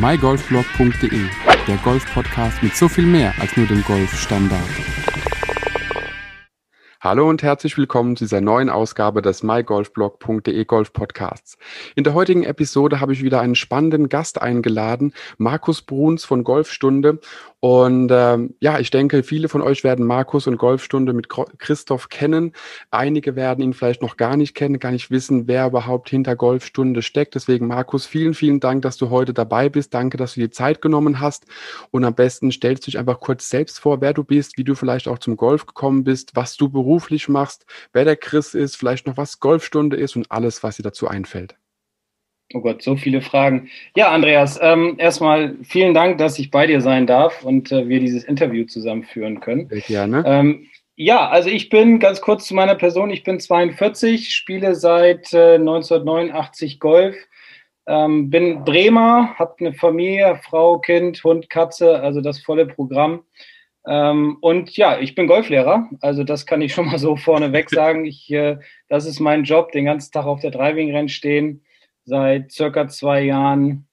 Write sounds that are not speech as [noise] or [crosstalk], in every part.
mygolfblog.de, der Golf-Podcast mit so viel mehr als nur dem Golfstandard. Hallo und herzlich willkommen zu dieser neuen Ausgabe des mygolfblog.de Golf Podcasts. In der heutigen Episode habe ich wieder einen spannenden Gast eingeladen, Markus Bruns von Golfstunde. Und ähm, ja, ich denke, viele von euch werden Markus und Golfstunde mit Christoph kennen. Einige werden ihn vielleicht noch gar nicht kennen, gar nicht wissen, wer überhaupt hinter Golfstunde steckt. Deswegen, Markus, vielen, vielen Dank, dass du heute dabei bist. Danke, dass du dir Zeit genommen hast. Und am besten stellst du dich einfach kurz selbst vor, wer du bist, wie du vielleicht auch zum Golf gekommen bist, was du beruflich machst, wer der Chris ist, vielleicht noch was Golfstunde ist und alles, was dir dazu einfällt. Oh Gott, so viele Fragen. Ja, Andreas, ähm, erstmal vielen Dank, dass ich bei dir sein darf und äh, wir dieses Interview zusammenführen können. Sehr gerne. Ähm, ja, also ich bin ganz kurz zu meiner Person. Ich bin 42, spiele seit äh, 1989 Golf, ähm, bin Bremer, habe eine Familie, Frau, Kind, Hund, Katze, also das volle Programm. Ähm, und ja, ich bin Golflehrer, also das kann ich schon mal so vorneweg [laughs] sagen. Ich, äh, das ist mein Job, den ganzen Tag auf der Driving-Renn stehen seit circa zwei Jahren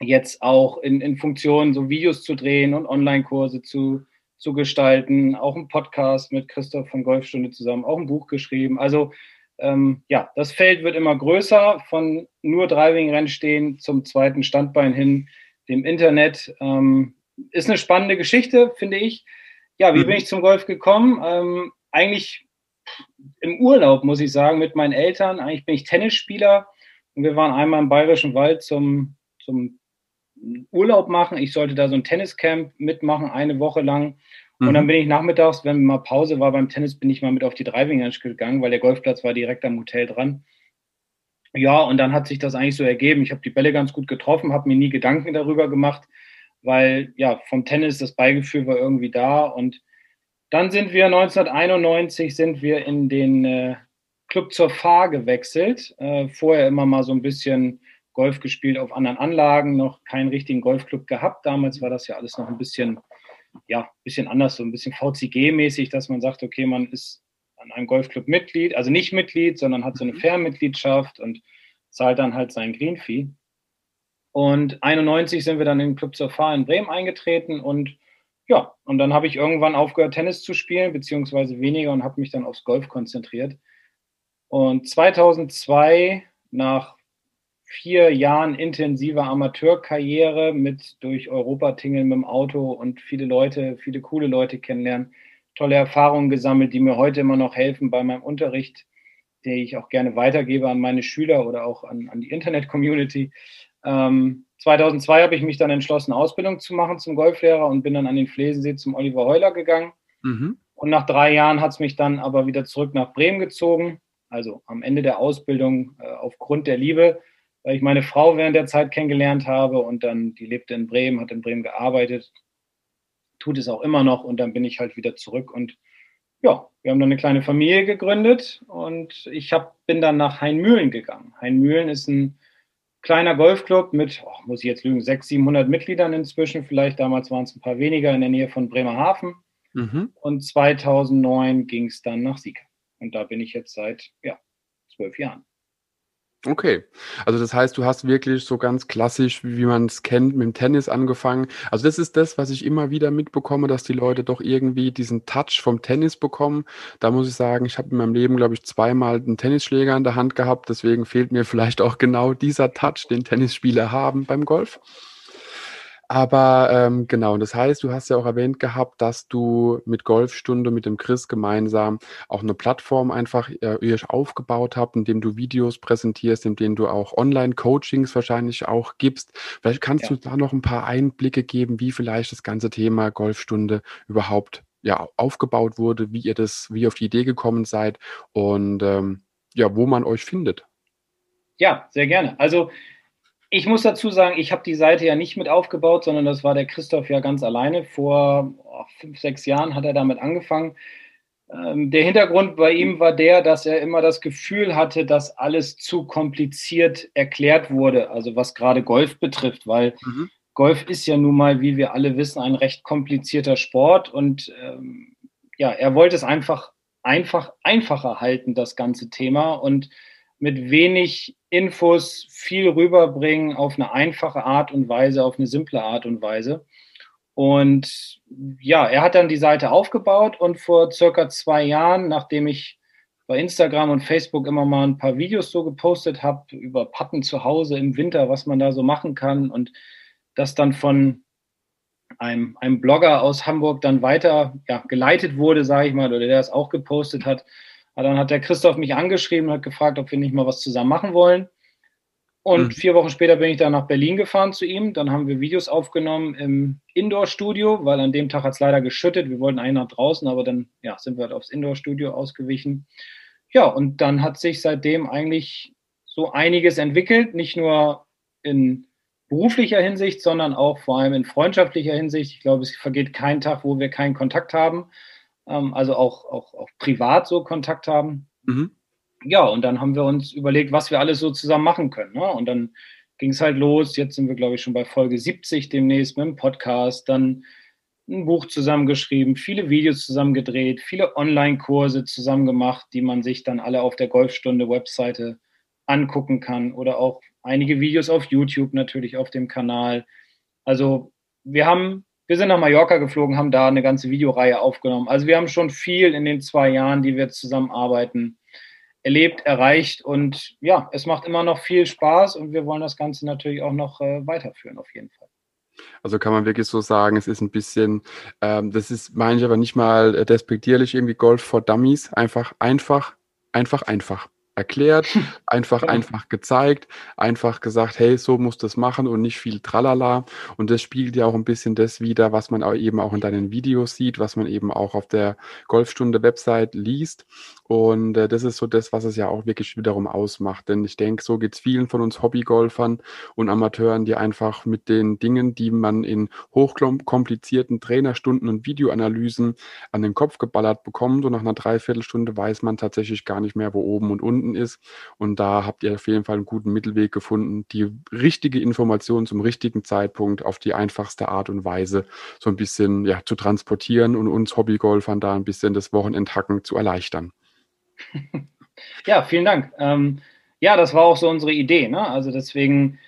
jetzt auch in, in Funktion, so Videos zu drehen und Online-Kurse zu, zu gestalten, auch ein Podcast mit Christoph von Golfstunde zusammen, auch ein Buch geschrieben. Also ähm, ja, das Feld wird immer größer, von nur Driving-Rennen stehen zum zweiten Standbein hin, dem Internet. Ähm, ist eine spannende Geschichte, finde ich. Ja, wie mhm. bin ich zum Golf gekommen? Ähm, eigentlich im Urlaub, muss ich sagen, mit meinen Eltern. Eigentlich bin ich Tennisspieler und wir waren einmal im Bayerischen Wald zum, zum Urlaub machen. Ich sollte da so ein Tenniscamp mitmachen, eine Woche lang. Und mhm. dann bin ich nachmittags, wenn mal Pause war beim Tennis, bin ich mal mit auf die Driving Range gegangen, weil der Golfplatz war direkt am Hotel dran. Ja, und dann hat sich das eigentlich so ergeben. Ich habe die Bälle ganz gut getroffen, habe mir nie Gedanken darüber gemacht, weil ja vom Tennis das Beigefühl war irgendwie da. Und dann sind wir 1991 sind wir in den äh, Club zur Fahr gewechselt. Äh, vorher immer mal so ein bisschen Golf gespielt auf anderen Anlagen, noch keinen richtigen Golfclub gehabt. Damals war das ja alles noch ein bisschen, ja, bisschen anders, so ein bisschen VCG-mäßig, dass man sagt, okay, man ist an einem Golfclub Mitglied, also nicht Mitglied, sondern hat so eine mhm. Fernmitgliedschaft und zahlt dann halt sein Green-Fee. Und 91 sind wir dann in den Club zur Fahr in Bremen eingetreten und ja, und dann habe ich irgendwann aufgehört, Tennis zu spielen, beziehungsweise weniger und habe mich dann aufs Golf konzentriert. Und 2002, nach vier Jahren intensiver Amateurkarriere mit durch Europa tingeln mit dem Auto und viele Leute, viele coole Leute kennenlernen, tolle Erfahrungen gesammelt, die mir heute immer noch helfen bei meinem Unterricht, den ich auch gerne weitergebe an meine Schüler oder auch an, an die Internet-Community. Ähm, 2002 habe ich mich dann entschlossen, Ausbildung zu machen zum Golflehrer und bin dann an den Flesensee zum Oliver Heuler gegangen. Mhm. Und nach drei Jahren hat es mich dann aber wieder zurück nach Bremen gezogen also am Ende der Ausbildung äh, aufgrund der Liebe, weil ich meine Frau während der Zeit kennengelernt habe und dann, die lebte in Bremen, hat in Bremen gearbeitet, tut es auch immer noch und dann bin ich halt wieder zurück und ja, wir haben dann eine kleine Familie gegründet und ich hab, bin dann nach Heinmühlen gegangen. Heinmühlen ist ein kleiner Golfclub mit, oh, muss ich jetzt lügen, 600, 700 Mitgliedern inzwischen. Vielleicht damals waren es ein paar weniger in der Nähe von Bremerhaven. Mhm. Und 2009 ging es dann nach Sieg. Und da bin ich jetzt seit ja, zwölf Jahren. Okay, also das heißt, du hast wirklich so ganz klassisch, wie man es kennt, mit dem Tennis angefangen. Also das ist das, was ich immer wieder mitbekomme, dass die Leute doch irgendwie diesen Touch vom Tennis bekommen. Da muss ich sagen, ich habe in meinem Leben, glaube ich, zweimal einen Tennisschläger in der Hand gehabt. Deswegen fehlt mir [laughs] vielleicht auch genau dieser Touch, den Tennisspieler haben beim Golf. Aber ähm, genau, das heißt, du hast ja auch erwähnt gehabt, dass du mit Golfstunde mit dem Chris gemeinsam auch eine Plattform einfach äh, aufgebaut habt, in dem du Videos präsentierst, in denen du auch Online-Coachings wahrscheinlich auch gibst. Vielleicht kannst ja. du da noch ein paar Einblicke geben, wie vielleicht das ganze Thema Golfstunde überhaupt ja aufgebaut wurde, wie ihr das, wie ihr auf die Idee gekommen seid und ähm, ja, wo man euch findet. Ja, sehr gerne. Also ich muss dazu sagen, ich habe die Seite ja nicht mit aufgebaut, sondern das war der Christoph ja ganz alleine. Vor oh, fünf, sechs Jahren hat er damit angefangen. Ähm, der Hintergrund bei ihm war der, dass er immer das Gefühl hatte, dass alles zu kompliziert erklärt wurde, also was gerade Golf betrifft, weil mhm. Golf ist ja nun mal, wie wir alle wissen, ein recht komplizierter Sport und ähm, ja, er wollte es einfach, einfach, einfacher halten, das ganze Thema und mit wenig Infos viel rüberbringen auf eine einfache Art und Weise, auf eine simple Art und Weise. Und ja, er hat dann die Seite aufgebaut und vor circa zwei Jahren, nachdem ich bei Instagram und Facebook immer mal ein paar Videos so gepostet habe über Patten zu Hause im Winter, was man da so machen kann und das dann von einem, einem Blogger aus Hamburg dann weiter ja, geleitet wurde, sage ich mal, oder der es auch gepostet hat. Aber dann hat der Christoph mich angeschrieben und hat gefragt, ob wir nicht mal was zusammen machen wollen. Und mhm. vier Wochen später bin ich dann nach Berlin gefahren zu ihm. Dann haben wir Videos aufgenommen im Indoor-Studio, weil an dem Tag hat es leider geschüttet. Wir wollten eigentlich nach draußen, aber dann ja, sind wir halt aufs Indoor-Studio ausgewichen. Ja, und dann hat sich seitdem eigentlich so einiges entwickelt, nicht nur in beruflicher Hinsicht, sondern auch vor allem in freundschaftlicher Hinsicht. Ich glaube, es vergeht kein Tag, wo wir keinen Kontakt haben, ähm, also auch, auch, auch privat so Kontakt haben. Mhm ja, und dann haben wir uns überlegt, was wir alles so zusammen machen können. Ne? Und dann ging es halt los. Jetzt sind wir, glaube ich, schon bei Folge 70 demnächst mit dem Podcast. Dann ein Buch zusammengeschrieben, viele Videos zusammen gedreht, viele Online-Kurse zusammen gemacht, die man sich dann alle auf der Golfstunde-Webseite angucken kann oder auch einige Videos auf YouTube natürlich auf dem Kanal. Also wir haben, wir sind nach Mallorca geflogen, haben da eine ganze Videoreihe aufgenommen. Also wir haben schon viel in den zwei Jahren, die wir zusammenarbeiten, erlebt, erreicht und ja, es macht immer noch viel Spaß und wir wollen das Ganze natürlich auch noch äh, weiterführen, auf jeden Fall. Also kann man wirklich so sagen, es ist ein bisschen, ähm, das ist, meine ich aber nicht mal äh, despektierlich, irgendwie Golf for Dummies, einfach, einfach, einfach, einfach erklärt, einfach, ja. einfach gezeigt, einfach gesagt, hey, so musst du es machen und nicht viel Tralala. Und das spiegelt ja auch ein bisschen das wider, was man auch eben auch in deinen Videos sieht, was man eben auch auf der Golfstunde-Website liest. Und äh, das ist so das, was es ja auch wirklich wiederum ausmacht. Denn ich denke, so geht es vielen von uns Hobbygolfern und Amateuren, die einfach mit den Dingen, die man in hochkomplizierten Trainerstunden und Videoanalysen an den Kopf geballert bekommt und nach einer Dreiviertelstunde weiß man tatsächlich gar nicht mehr, wo oben und unten ist. Und da habt ihr auf jeden Fall einen guten Mittelweg gefunden, die richtige Information zum richtigen Zeitpunkt auf die einfachste Art und Weise so ein bisschen ja, zu transportieren und uns Hobbygolfern da ein bisschen das Wochenendhacken zu erleichtern. [laughs] Ja, vielen Dank. Ähm, ja, das war auch so unsere Idee. Ne? Also deswegen,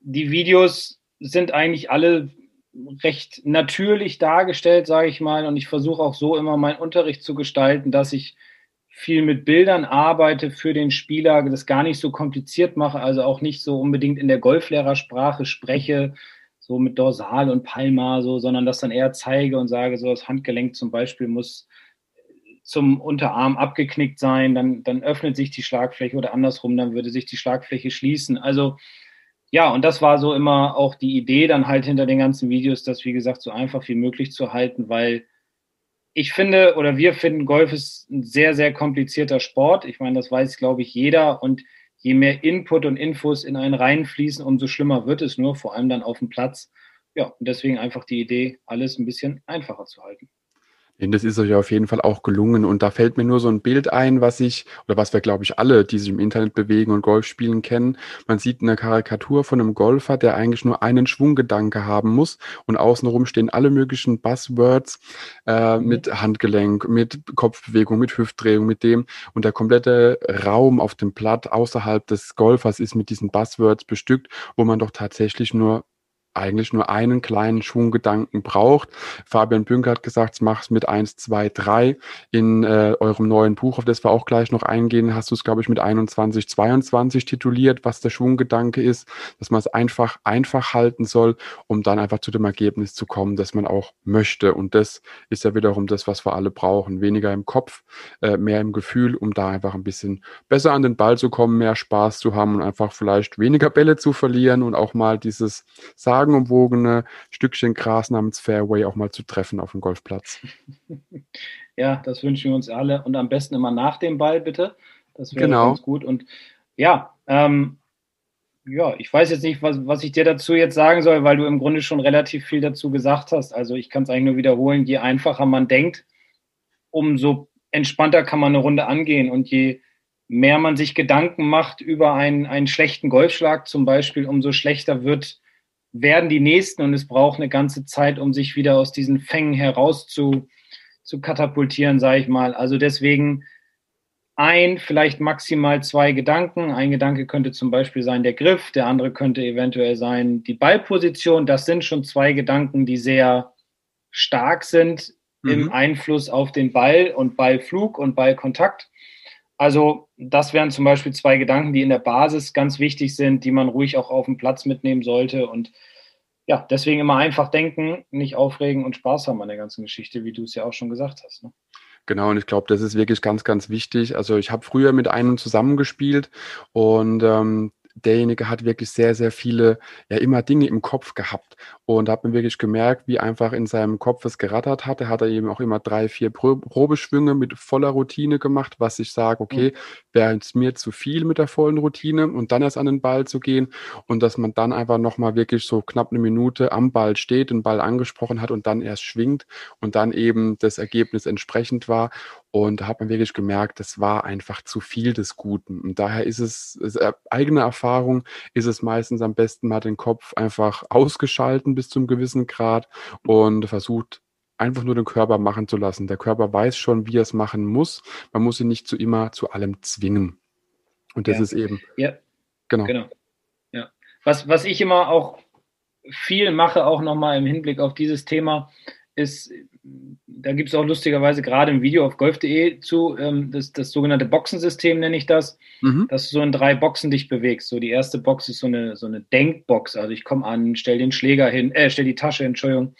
die Videos sind eigentlich alle recht natürlich dargestellt, sage ich mal. Und ich versuche auch so immer meinen Unterricht zu gestalten, dass ich viel mit Bildern arbeite für den Spieler, das gar nicht so kompliziert mache, also auch nicht so unbedingt in der Golflehrersprache spreche, so mit Dorsal und Palma, so, sondern das dann eher zeige und sage, so das Handgelenk zum Beispiel muss zum Unterarm abgeknickt sein, dann, dann öffnet sich die Schlagfläche oder andersrum, dann würde sich die Schlagfläche schließen. Also ja, und das war so immer auch die Idee dann halt hinter den ganzen Videos, das wie gesagt so einfach wie möglich zu halten, weil ich finde oder wir finden, Golf ist ein sehr, sehr komplizierter Sport. Ich meine, das weiß, glaube ich, jeder. Und je mehr Input und Infos in einen reinfließen, umso schlimmer wird es nur, vor allem dann auf dem Platz. Ja, und deswegen einfach die Idee, alles ein bisschen einfacher zu halten. Das ist euch auf jeden Fall auch gelungen. Und da fällt mir nur so ein Bild ein, was ich, oder was wir, glaube ich, alle, die sich im Internet bewegen und Golf spielen, kennen. Man sieht eine Karikatur von einem Golfer, der eigentlich nur einen Schwunggedanke haben muss. Und außenrum stehen alle möglichen Buzzwords äh, mhm. mit Handgelenk, mit Kopfbewegung, mit Hüftdrehung, mit dem. Und der komplette Raum auf dem Blatt außerhalb des Golfers ist mit diesen Buzzwords bestückt, wo man doch tatsächlich nur eigentlich nur einen kleinen Schwunggedanken braucht. Fabian Bünker hat gesagt, mach es mit 1, 2, 3. In äh, eurem neuen Buch, auf das wir auch gleich noch eingehen, hast du es, glaube ich, mit 21, 22 tituliert, was der Schwunggedanke ist, dass man es einfach, einfach halten soll, um dann einfach zu dem Ergebnis zu kommen, das man auch möchte. Und das ist ja wiederum das, was wir alle brauchen. Weniger im Kopf, äh, mehr im Gefühl, um da einfach ein bisschen besser an den Ball zu kommen, mehr Spaß zu haben und einfach vielleicht weniger Bälle zu verlieren und auch mal dieses Sagen sagenumwogene Stückchen Gras namens Fairway auch mal zu treffen auf dem Golfplatz. [laughs] Ja, das wünschen wir uns alle und am besten immer nach dem Ball, bitte. Das wäre genau. ganz gut. Und ja, ähm, ja, ich weiß jetzt nicht, was, was ich dir dazu jetzt sagen soll, weil du im Grunde schon relativ viel dazu gesagt hast. Also ich kann es eigentlich nur wiederholen, je einfacher man denkt, umso entspannter kann man eine Runde angehen und je mehr man sich Gedanken macht über einen, einen schlechten Golfschlag zum Beispiel, umso schlechter wird werden die nächsten und es braucht eine ganze Zeit, um sich wieder aus diesen Fängen heraus zu, zu katapultieren, sage ich mal. Also deswegen ein, vielleicht maximal zwei Gedanken. Ein Gedanke könnte zum Beispiel sein der Griff, der andere könnte eventuell sein die Ballposition. Das sind schon zwei Gedanken, die sehr stark sind mhm. im Einfluss auf den Ball und Ballflug und Ballkontakt. Also das wären zum Beispiel zwei Gedanken, die in der Basis ganz wichtig sind, die man ruhig auch auf dem Platz mitnehmen sollte. Und ja, deswegen immer einfach denken, nicht aufregen und Spaß haben an der ganzen Geschichte, wie du es ja auch schon gesagt hast. Ne? Genau, und ich glaube, das ist wirklich ganz, ganz wichtig. Also ich habe früher mit einem zusammengespielt und ähm, derjenige hat wirklich sehr, sehr viele, ja, immer Dinge im Kopf gehabt. Und da hat man wirklich gemerkt, wie einfach in seinem Kopf es gerattert hat. Er hat eben auch immer drei, vier Probeschwünge mit voller Routine gemacht, was ich sage, okay, mhm. wäre es mir zu viel mit der vollen Routine und dann erst an den Ball zu gehen und dass man dann einfach nochmal wirklich so knapp eine Minute am Ball steht, den Ball angesprochen hat und dann erst schwingt und dann eben das Ergebnis entsprechend war. Und da hat man wirklich gemerkt, das war einfach zu viel des Guten. Und daher ist es, ist äh, eigene Erfahrung, ist es meistens am besten mal den Kopf einfach ausgeschalten bis zum gewissen Grad und versucht einfach nur den Körper machen zu lassen. Der Körper weiß schon, wie er es machen muss. Man muss ihn nicht zu immer zu allem zwingen. Und das ja. ist eben. Ja. Genau. genau. Ja. Was, was ich immer auch viel mache, auch nochmal im Hinblick auf dieses Thema, ist, da gibt es auch lustigerweise gerade im Video auf golf.de zu, ähm, das, das sogenannte Boxensystem nenne ich das, mhm. dass du so in drei Boxen dich bewegst. So die erste Box ist so eine, so eine Denkbox, also ich komme an, stell den Schläger hin, äh, stell die Tasche, Entschuldigung,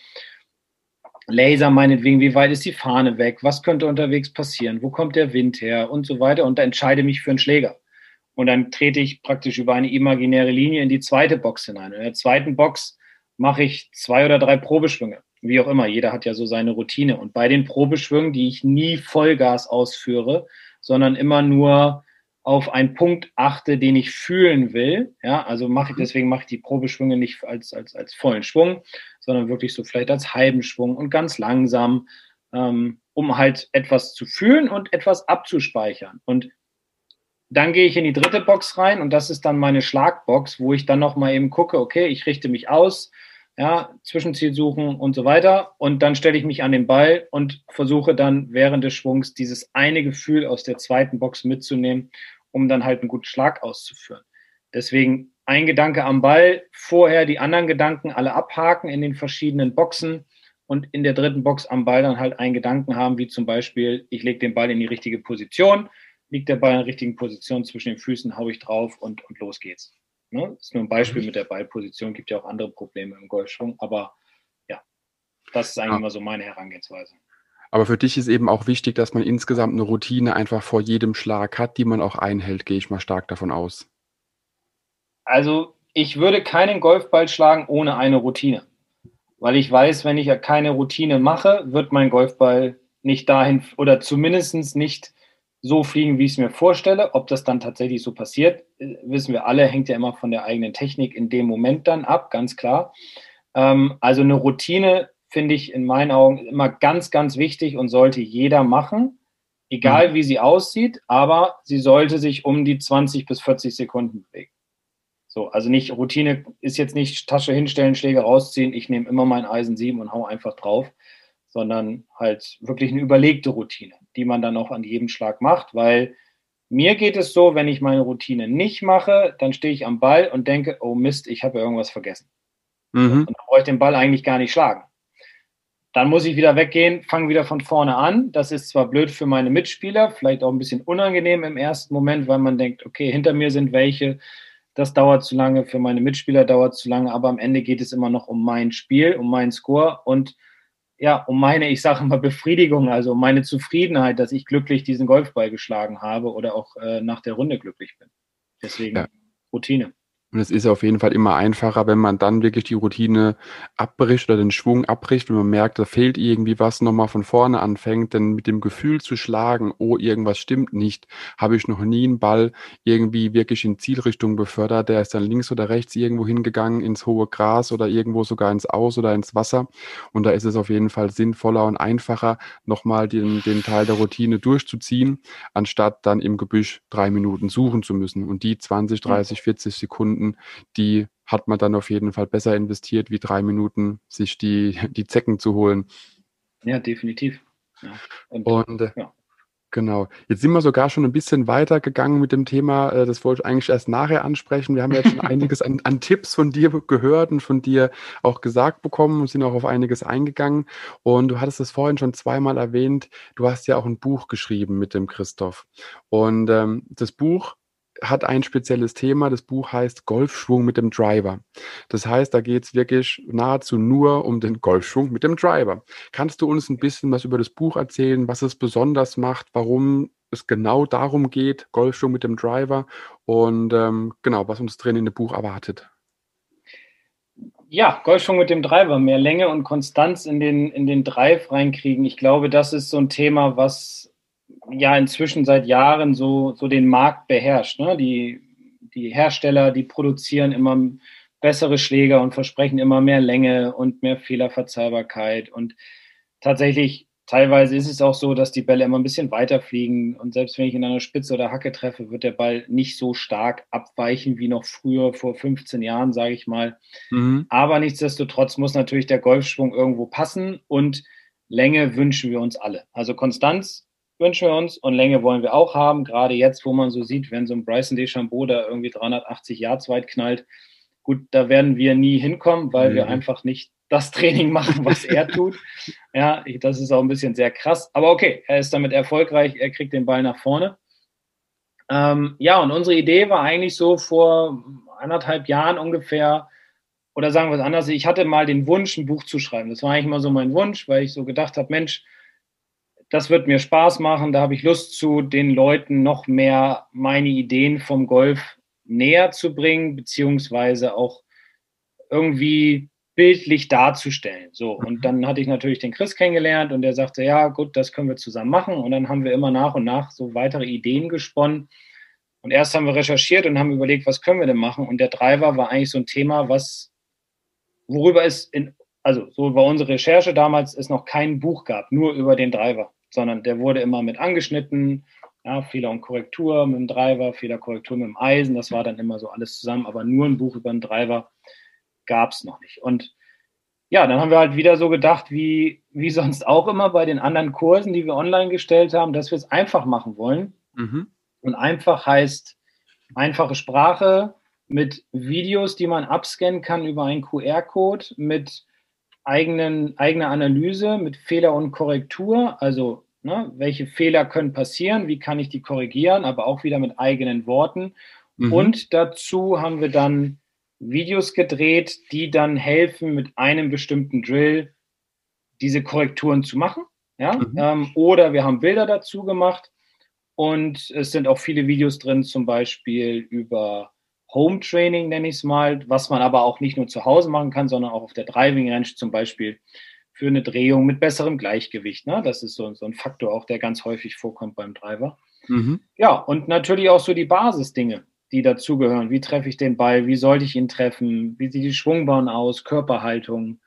Laser meinetwegen, wie weit ist die Fahne weg, was könnte unterwegs passieren, wo kommt der Wind her und so weiter und da entscheide mich für einen Schläger. Und dann trete ich praktisch über eine imaginäre Linie in die zweite Box hinein. In der zweiten Box mache ich zwei oder drei Probeschwünge wie auch immer, jeder hat ja so seine Routine. Und bei den Probeschwüngen, die ich nie Vollgas ausführe, sondern immer nur auf einen Punkt achte, den ich fühlen will. Ja, also mache ich, mhm. deswegen mache ich die Probeschwünge nicht als, als, als vollen Schwung, sondern wirklich so vielleicht als halben Schwung und ganz langsam, ähm, um halt etwas zu fühlen und etwas abzuspeichern. Und dann gehe ich in die dritte Box rein und das ist dann meine Schlagbox, wo ich dann nochmal eben gucke, okay, ich richte mich aus, ja, Zwischenziel suchen und so weiter. Und dann stelle ich mich an den Ball und versuche dann während des Schwungs dieses eine Gefühl aus der zweiten Box mitzunehmen, um dann halt einen guten Schlag auszuführen. Deswegen ein Gedanke am Ball, vorher die anderen Gedanken alle abhaken in den verschiedenen Boxen und in der dritten Box am Ball dann halt einen Gedanken haben, wie zum Beispiel, ich lege den Ball in die richtige Position, liegt der Ball in der richtigen Position zwischen den Füßen, haue ich drauf und, und los geht's. Ne? Das ist nur ein Beispiel mhm. mit der Ballposition, gibt ja auch andere Probleme im Golfschwung, aber ja, das ist eigentlich ja. immer so meine Herangehensweise. Aber für dich ist eben auch wichtig, dass man insgesamt eine Routine einfach vor jedem Schlag hat, die man auch einhält, gehe ich mal stark davon aus. Also ich würde keinen Golfball schlagen ohne eine Routine. Weil ich weiß, wenn ich ja keine Routine mache, wird mein Golfball nicht dahin oder zumindest nicht so fliegen, wie ich es mir vorstelle. Ob das dann tatsächlich so passiert, äh, wissen wir alle, hängt ja immer von der eigenen Technik in dem Moment dann ab, ganz klar. Ähm, also eine Routine finde ich in meinen Augen immer ganz, ganz wichtig und sollte jeder machen, egal mhm. wie sie aussieht, aber sie sollte sich um die 20 bis 40 Sekunden bewegen. So, also nicht Routine ist jetzt nicht Tasche hinstellen, Schläge rausziehen, ich nehme immer mein Eisen 7 und hau einfach drauf, sondern halt wirklich eine überlegte Routine die man dann auch an jedem Schlag macht, weil mir geht es so, wenn ich meine Routine nicht mache, dann stehe ich am Ball und denke, oh Mist, ich habe irgendwas vergessen. Mhm. Und dann brauche ich den Ball eigentlich gar nicht schlagen. Dann muss ich wieder weggehen, fange wieder von vorne an. Das ist zwar blöd für meine Mitspieler, vielleicht auch ein bisschen unangenehm im ersten Moment, weil man denkt, okay, hinter mir sind welche, das dauert zu lange, für meine Mitspieler dauert zu lange, aber am Ende geht es immer noch um mein Spiel, um meinen Score und ja, um meine, ich sage mal, Befriedigung, also um meine Zufriedenheit, dass ich glücklich diesen Golfball geschlagen habe oder auch äh, nach der Runde glücklich bin. Deswegen ja. Routine. Und es ist auf jeden Fall immer einfacher, wenn man dann wirklich die Routine abbricht oder den Schwung abbricht, wenn man merkt, da fehlt irgendwie was, nochmal von vorne anfängt, denn mit dem Gefühl zu schlagen, oh, irgendwas stimmt nicht, habe ich noch nie einen Ball irgendwie wirklich in Zielrichtung befördert, der ist dann links oder rechts irgendwo hingegangen ins hohe Gras oder irgendwo sogar ins Aus oder ins Wasser. Und da ist es auf jeden Fall sinnvoller und einfacher, nochmal den, den Teil der Routine durchzuziehen, anstatt dann im Gebüsch drei Minuten suchen zu müssen. Und die 20, 30, 40 Sekunden Minuten, die hat man dann auf jeden Fall besser investiert, wie drei Minuten sich die, die Zecken zu holen. Ja, definitiv. Ja. Und, Und äh, ja. Genau. Jetzt sind wir sogar schon ein bisschen weiter gegangen mit dem Thema. Äh, das wollte ich eigentlich erst nachher ansprechen. Wir haben ja jetzt schon [laughs] einiges an, an, Tipps von dir gehört und von dir auch gesagt bekommen und sind auch auf einiges eingegangen. Und du hattest es vorhin schon zweimal erwähnt. Du hast ja auch ein Buch geschrieben mit dem Christoph. Und ähm, das Buch hat ein spezielles Thema. Das Buch heißt Golfschwung mit dem Driver. Das heißt, da geht es wirklich nahezu nur um den Golfschwung mit dem Driver. Kannst du uns ein bisschen was über das Buch erzählen, was es besonders macht, warum es genau darum geht, Golfschwung mit dem Driver und ähm, genau, was uns drin in dem Buch erwartet? Ja, Golfschwung mit dem Driver, mehr Länge und Konstanz in den, in den Drive reinkriegen. Ich glaube, das ist so ein Thema, was ja inzwischen seit Jahren so, so den Markt beherrscht. Ne? Die, die Hersteller, die produzieren immer bessere Schläger und versprechen immer mehr Länge und mehr Fehlerverzeihbarkeit. Und tatsächlich, teilweise ist es auch so, dass die Bälle immer ein bisschen weiter fliegen. Und selbst wenn ich in einer Spitze oder Hacke treffe, wird der Ball nicht so stark abweichen wie noch früher, vor 15 Jahren, sage ich mal. Mhm. Aber nichtsdestotrotz muss natürlich der Golfschwung irgendwo passen und Länge wünschen wir uns alle. Also Konstanz wünschen wir uns und Länge wollen wir auch haben. Gerade jetzt, wo man so sieht, wenn so ein Bryson DeChambeau da irgendwie 380 Yards weit knallt, gut, da werden wir nie hinkommen, weil mhm. wir einfach nicht das Training machen, was er [laughs] tut. Ja, das ist auch ein bisschen sehr krass. Aber okay, er ist damit erfolgreich, er kriegt den Ball nach vorne. Ähm, ja, und unsere Idee war eigentlich so vor anderthalb Jahren ungefähr, oder sagen wir es anders, ich hatte mal den Wunsch, ein Buch zu schreiben. Das war eigentlich immer so mein Wunsch, weil ich so gedacht habe, Mensch, das wird mir Spaß machen. Da habe ich Lust zu, den Leuten noch mehr meine Ideen vom Golf näher zu bringen, beziehungsweise auch irgendwie bildlich darzustellen. So, und dann hatte ich natürlich den Chris kennengelernt und der sagte, ja, gut, das können wir zusammen machen. Und dann haben wir immer nach und nach so weitere Ideen gesponnen. Und erst haben wir recherchiert und haben überlegt, was können wir denn machen? Und der Driver war eigentlich so ein Thema, was, worüber es in, also so war unsere Recherche damals, es noch kein Buch gab, nur über den Driver sondern der wurde immer mit angeschnitten. Ja, Fehler und Korrektur mit dem Driver, Fehler, Korrektur mit dem Eisen, das war dann immer so alles zusammen, aber nur ein Buch über den Driver gab es noch nicht. Und ja, dann haben wir halt wieder so gedacht, wie, wie sonst auch immer bei den anderen Kursen, die wir online gestellt haben, dass wir es einfach machen wollen. Mhm. Und einfach heißt einfache Sprache mit Videos, die man abscannen kann über einen QR-Code, mit eigenen, eigener Analyse, mit Fehler und Korrektur, also Ne? Welche Fehler können passieren? Wie kann ich die korrigieren? Aber auch wieder mit eigenen Worten. Mhm. Und dazu haben wir dann Videos gedreht, die dann helfen, mit einem bestimmten Drill diese Korrekturen zu machen. Ja? Mhm. Ähm, oder wir haben Bilder dazu gemacht. Und es sind auch viele Videos drin, zum Beispiel über Home Training, nenne ich es mal, was man aber auch nicht nur zu Hause machen kann, sondern auch auf der Driving Range zum Beispiel für eine Drehung mit besserem Gleichgewicht. Ne? Das ist so, so ein Faktor auch, der ganz häufig vorkommt beim Driver. Mhm. Ja, und natürlich auch so die Basisdinge, die dazugehören. Wie treffe ich den Ball? Wie sollte ich ihn treffen? Wie sieht die Schwungbahn aus? Körperhaltung?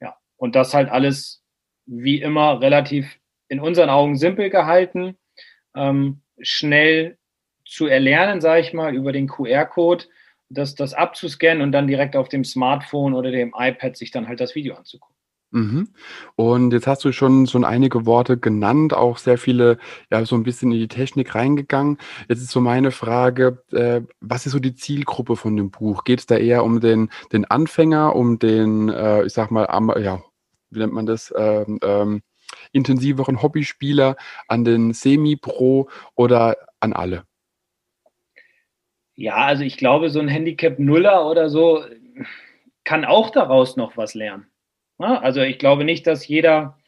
Ja, und das halt alles wie immer relativ in unseren Augen simpel gehalten, ähm, schnell zu erlernen, sage ich mal, über den QR-Code, das, das abzuscannen und dann direkt auf dem Smartphone oder dem iPad sich dann halt das Video anzugucken. Mhm. Und jetzt hast du schon schon einige Worte genannt, auch sehr viele, ja, so ein bisschen in die Technik reingegangen. Jetzt ist so meine Frage, äh, was ist so die Zielgruppe von dem Buch? Geht es da eher um den, den Anfänger, um den, äh, ich sag mal, ja, wie nennt man das, ähm, ähm, intensiveren Hobbyspieler, an den Semi-Pro oder an alle? Ja, also ich glaube, so ein Handicap Nuller oder so kann auch daraus noch was lernen. Also ich glaube nicht, dass jeder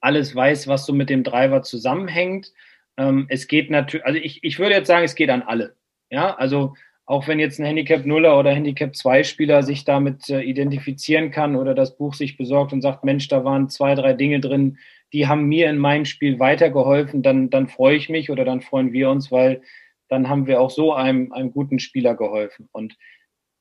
alles weiß, was so mit dem Driver zusammenhängt. Ähm, es geht natürlich, also ich, ich würde jetzt sagen, es geht an alle. Ja, also auch wenn jetzt ein Handicap Nuller oder Handicap 2 Spieler sich damit äh, identifizieren kann oder das Buch sich besorgt und sagt, Mensch, da waren zwei, drei Dinge drin, die haben mir in meinem Spiel weitergeholfen, dann, dann freue ich mich oder dann freuen wir uns, weil dann haben wir auch so einem, einem guten Spieler geholfen. Und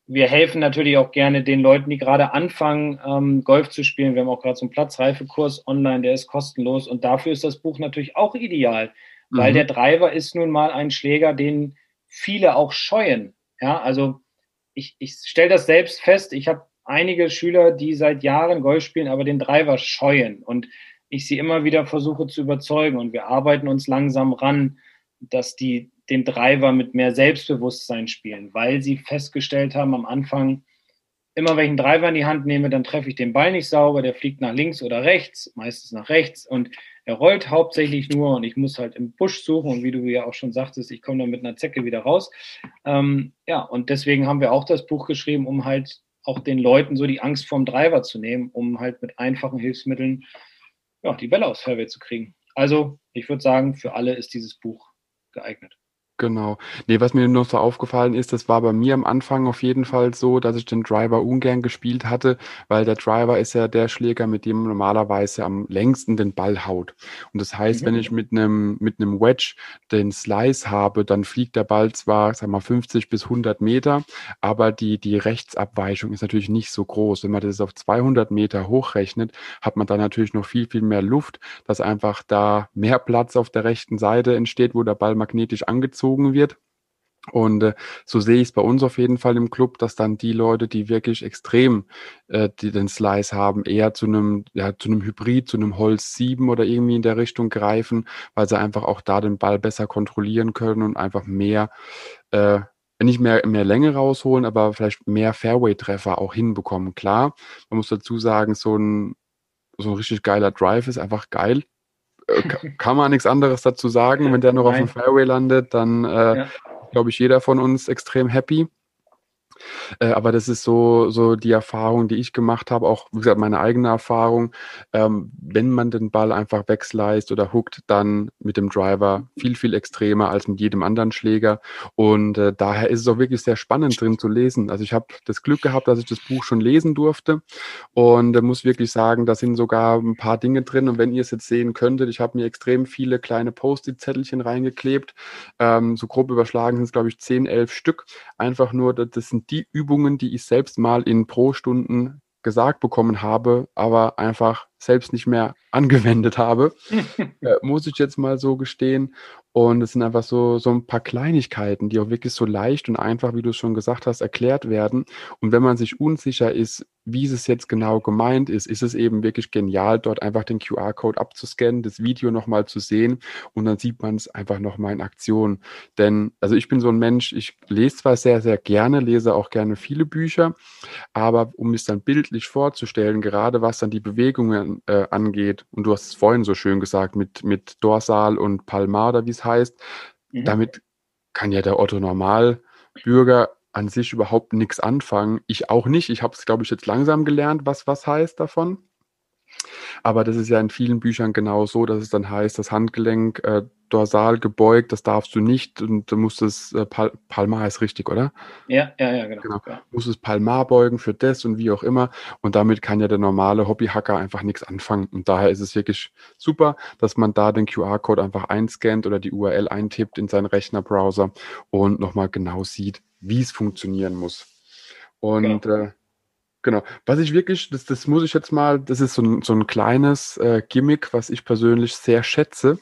wir helfen natürlich auch gerne den Leuten, die gerade anfangen, ähm, Golf zu spielen. Wir haben auch gerade so einen Platzreifekurs online, der ist kostenlos. Und dafür ist das Buch natürlich auch ideal, weil mhm. der Driver ist nun mal ein Schläger, den viele auch scheuen. Ja, also ich, ich stelle das selbst fest. Ich habe einige Schüler, die seit Jahren Golf spielen, aber den Driver scheuen. Und ich sie immer wieder versuche zu überzeugen und wir arbeiten uns langsam ran, dass die den Driver mit mehr Selbstbewusstsein spielen, weil sie festgestellt haben am Anfang, immer wenn ich einen Driver in die Hand nehme, dann treffe ich den Ball nicht sauber, der fliegt nach links oder rechts, meistens nach rechts und er rollt hauptsächlich nur und ich muss halt im Busch suchen und wie du ja auch schon sagtest, ich komme dann mit einer Zecke wieder raus. Ähm, ja, und deswegen haben wir auch das Buch geschrieben, um halt auch den Leuten so die Angst vorm Driver zu nehmen, um halt mit einfachen Hilfsmitteln ja, die Bälle aufs Fairway zu kriegen. Also ich würde sagen, für alle ist dieses Buch geeignet. Genau. Nee, was mir noch so aufgefallen ist, das war bei mir am Anfang auf jeden Fall so, dass ich den Driver ungern gespielt hatte, weil der Driver ist ja der Schläger, mit dem man normalerweise am längsten den Ball haut. Und das heißt, mhm. wenn ich mit einem, mit einem Wedge den Slice habe, dann fliegt der Ball zwar, sag mal, 50 bis 100 Meter, aber die, die Rechtsabweichung ist natürlich nicht so groß. Wenn man das auf 200 Meter hochrechnet, hat man dann natürlich noch viel, viel mehr Luft, dass einfach da mehr Platz auf der rechten Seite entsteht, wo der Ball magnetisch angezogen gezogen wird. Und äh, so sehe ich es bei uns auf jeden Fall im Club, dass dann die Leute, die wirklich extrem äh, die den Slice haben, eher zu einem ja, zu einem Hybrid, zu einem Holz 7 oder irgendwie in der Richtung greifen, weil sie einfach auch da den Ball besser kontrollieren können und einfach mehr äh, nicht mehr, mehr Länge rausholen, aber vielleicht mehr Fairway-Treffer auch hinbekommen. Klar, man muss dazu sagen, so ein, so ein richtig geiler Drive ist einfach geil. Kann man nichts anderes dazu sagen. Wenn der noch Nein. auf dem Fairway landet, dann äh, ja. glaube ich, jeder von uns extrem happy. Äh, aber das ist so, so die Erfahrung, die ich gemacht habe, auch wie gesagt, meine eigene Erfahrung. Ähm, wenn man den Ball einfach wegslice oder hookt, dann mit dem Driver viel, viel extremer als mit jedem anderen Schläger. Und äh, daher ist es auch wirklich sehr spannend drin zu lesen. Also ich habe das Glück gehabt, dass ich das Buch schon lesen durfte und äh, muss wirklich sagen, da sind sogar ein paar Dinge drin. Und wenn ihr es jetzt sehen könntet, ich habe mir extrem viele kleine Post-it-Zettelchen reingeklebt. Ähm, so grob überschlagen sind es, glaube ich, 10, 11 Stück. Einfach nur, das sind die Übungen, die ich selbst mal in Pro-Stunden gesagt bekommen habe, aber einfach selbst nicht mehr [laughs] angewendet habe, [laughs] äh, muss ich jetzt mal so gestehen. Und es sind einfach so, so ein paar Kleinigkeiten, die auch wirklich so leicht und einfach, wie du es schon gesagt hast, erklärt werden. Und wenn man sich unsicher ist, wie es jetzt genau gemeint ist, ist es eben wirklich genial, dort einfach den QR-Code abzuscannen, das Video nochmal zu sehen und dann sieht man es einfach nochmal in Aktion. Denn, also ich bin so ein Mensch, ich lese zwar sehr, sehr gerne, lese auch gerne viele Bücher, aber um es dann bildlich vorzustellen, gerade was dann die Bewegungen äh, angeht, und du hast es vorhin so schön gesagt, mit, mit Dorsal und Palmar oder wie es heißt, mhm. damit kann ja der Otto Normalbürger an sich überhaupt nichts anfangen. Ich auch nicht. Ich habe es, glaube ich, jetzt langsam gelernt, was was heißt davon. Aber das ist ja in vielen Büchern genau so, dass es dann heißt, das Handgelenk äh, dorsal gebeugt, das darfst du nicht und du musst es, äh, Pal Palmar ist richtig, oder? Ja, ja, ja, genau. genau. Ja. Musst es Palmar beugen für das und wie auch immer. Und damit kann ja der normale Hobbyhacker einfach nichts anfangen. Und daher ist es wirklich super, dass man da den QR-Code einfach einscannt oder die URL eintippt in seinen Rechnerbrowser und nochmal genau sieht, wie es funktionieren muss. Und genau. äh, Genau. Was ich wirklich, das, das muss ich jetzt mal, das ist so ein, so ein kleines äh, Gimmick, was ich persönlich sehr schätze.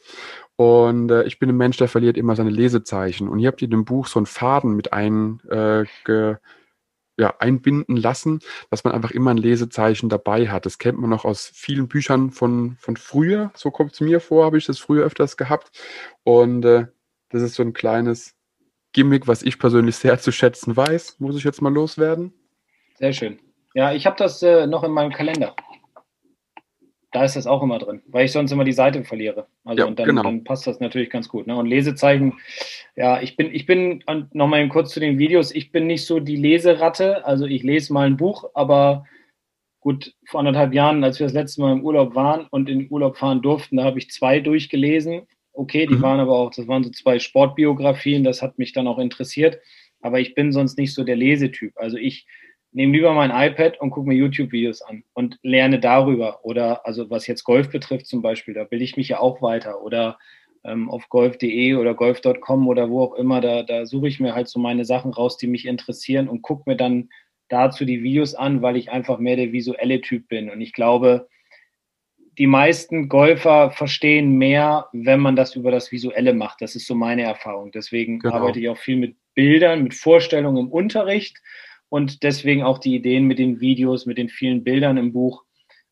Und äh, ich bin ein Mensch, der verliert immer seine Lesezeichen. Und ihr habt in dem Buch so einen Faden mit ein, äh, ge, ja, einbinden lassen, dass man einfach immer ein Lesezeichen dabei hat. Das kennt man noch aus vielen Büchern von, von früher. So kommt es mir vor, habe ich das früher öfters gehabt. Und äh, das ist so ein kleines Gimmick, was ich persönlich sehr zu schätzen weiß. Muss ich jetzt mal loswerden? Sehr schön. Ja, ich habe das äh, noch in meinem Kalender. Da ist das auch immer drin, weil ich sonst immer die Seite verliere. Also ja, und dann, genau. dann, passt das natürlich ganz gut. Ne? Und Lesezeichen, ja, ich bin, ich bin, nochmal kurz zu den Videos, ich bin nicht so die Leseratte. Also ich lese mal ein Buch, aber gut, vor anderthalb Jahren, als wir das letzte Mal im Urlaub waren und in den Urlaub fahren durften, da habe ich zwei durchgelesen. Okay, die mhm. waren aber auch, das waren so zwei Sportbiografien, das hat mich dann auch interessiert. Aber ich bin sonst nicht so der Lesetyp. Also ich nehme lieber mein iPad und gucke mir YouTube-Videos an und lerne darüber. Oder also was jetzt Golf betrifft zum Beispiel, da bilde ich mich ja auch weiter. Oder ähm, auf golf.de oder golf.com oder wo auch immer, da, da suche ich mir halt so meine Sachen raus, die mich interessieren und gucke mir dann dazu die Videos an, weil ich einfach mehr der visuelle Typ bin. Und ich glaube, die meisten Golfer verstehen mehr, wenn man das über das Visuelle macht. Das ist so meine Erfahrung. Deswegen genau. arbeite ich auch viel mit Bildern, mit Vorstellungen im Unterricht und deswegen auch die Ideen mit den Videos, mit den vielen Bildern im Buch,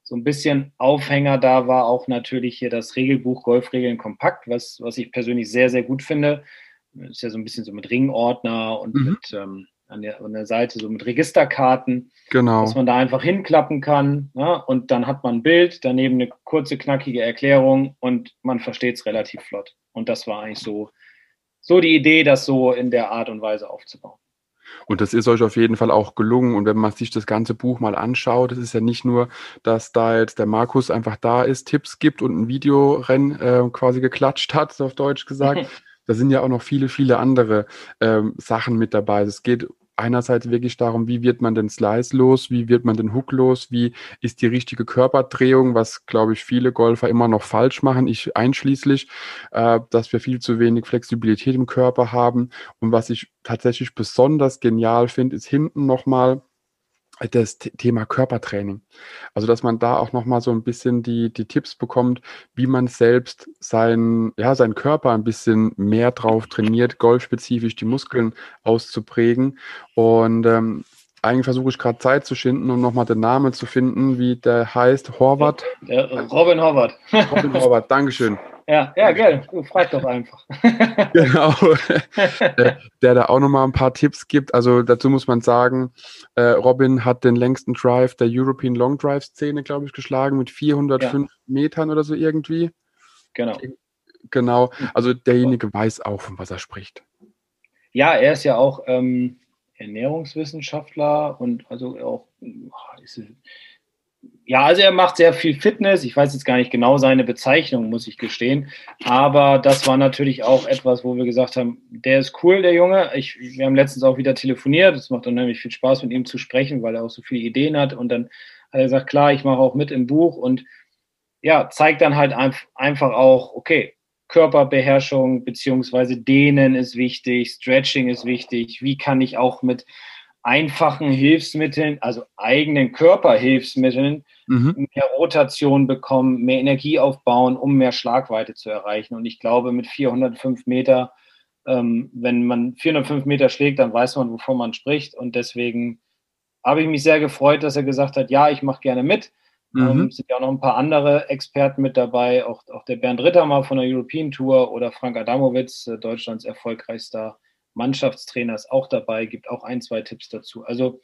so ein bisschen Aufhänger da war auch natürlich hier das Regelbuch Golfregeln kompakt, was, was ich persönlich sehr, sehr gut finde. Ist ja so ein bisschen so mit Ringordner und mhm. mit ähm, an, der, an der Seite so mit Registerkarten, genau. dass man da einfach hinklappen kann. Ja, und dann hat man ein Bild, daneben eine kurze, knackige Erklärung und man versteht es relativ flott. Und das war eigentlich so, so die Idee, das so in der Art und Weise aufzubauen. Und das ist euch auf jeden Fall auch gelungen. Und wenn man sich das ganze Buch mal anschaut, es ist ja nicht nur, dass da jetzt der Markus einfach da ist, Tipps gibt und ein Videorennen äh, quasi geklatscht hat, so auf Deutsch gesagt. [laughs] da sind ja auch noch viele, viele andere ähm, Sachen mit dabei. Es geht einerseits wirklich darum, wie wird man den Slice los, wie wird man den Hook los, wie ist die richtige Körperdrehung, was, glaube ich, viele Golfer immer noch falsch machen, ich einschließlich, äh, dass wir viel zu wenig Flexibilität im Körper haben. Und was ich tatsächlich besonders genial finde, ist hinten nochmal das Thema Körpertraining. Also, dass man da auch nochmal so ein bisschen die, die Tipps bekommt, wie man selbst sein, ja, seinen Körper ein bisschen mehr drauf trainiert, golfspezifisch die Muskeln auszuprägen. Und ähm, eigentlich versuche ich gerade Zeit zu schinden, um nochmal den Namen zu finden, wie der heißt. Horvath. Ja, Robin Horvath. Robin Horvath, Dankeschön. Ja, ja, gell, frag doch einfach. [laughs] genau, der, der da auch nochmal ein paar Tipps gibt. Also dazu muss man sagen, äh, Robin hat den längsten Drive der European Long Drive Szene, glaube ich, geschlagen mit 405 ja. Metern oder so irgendwie. Genau. Genau, also derjenige weiß auch, von was er spricht. Ja, er ist ja auch ähm, Ernährungswissenschaftler und also auch, ist, ja, also er macht sehr viel Fitness. Ich weiß jetzt gar nicht genau seine Bezeichnung, muss ich gestehen. Aber das war natürlich auch etwas, wo wir gesagt haben, der ist cool, der Junge. Ich, wir haben letztens auch wieder telefoniert. Es macht unheimlich viel Spaß, mit ihm zu sprechen, weil er auch so viele Ideen hat. Und dann hat er gesagt, klar, ich mache auch mit im Buch und ja, zeigt dann halt einfach auch, okay, Körperbeherrschung beziehungsweise Dehnen ist wichtig, Stretching ist wichtig. Wie kann ich auch mit einfachen Hilfsmitteln, also eigenen Körperhilfsmitteln, mhm. mehr Rotation bekommen, mehr Energie aufbauen, um mehr Schlagweite zu erreichen. Und ich glaube, mit 405 Meter, ähm, wenn man 405 Meter schlägt, dann weiß man, wovon man spricht. Und deswegen habe ich mich sehr gefreut, dass er gesagt hat, ja, ich mache gerne mit. Mhm. Ähm, sind ja auch noch ein paar andere Experten mit dabei, auch, auch der Bernd Rittermann von der European Tour oder Frank Adamowitz, äh, Deutschlands erfolgreichster Mannschaftstrainer ist auch dabei, gibt auch ein, zwei Tipps dazu. Also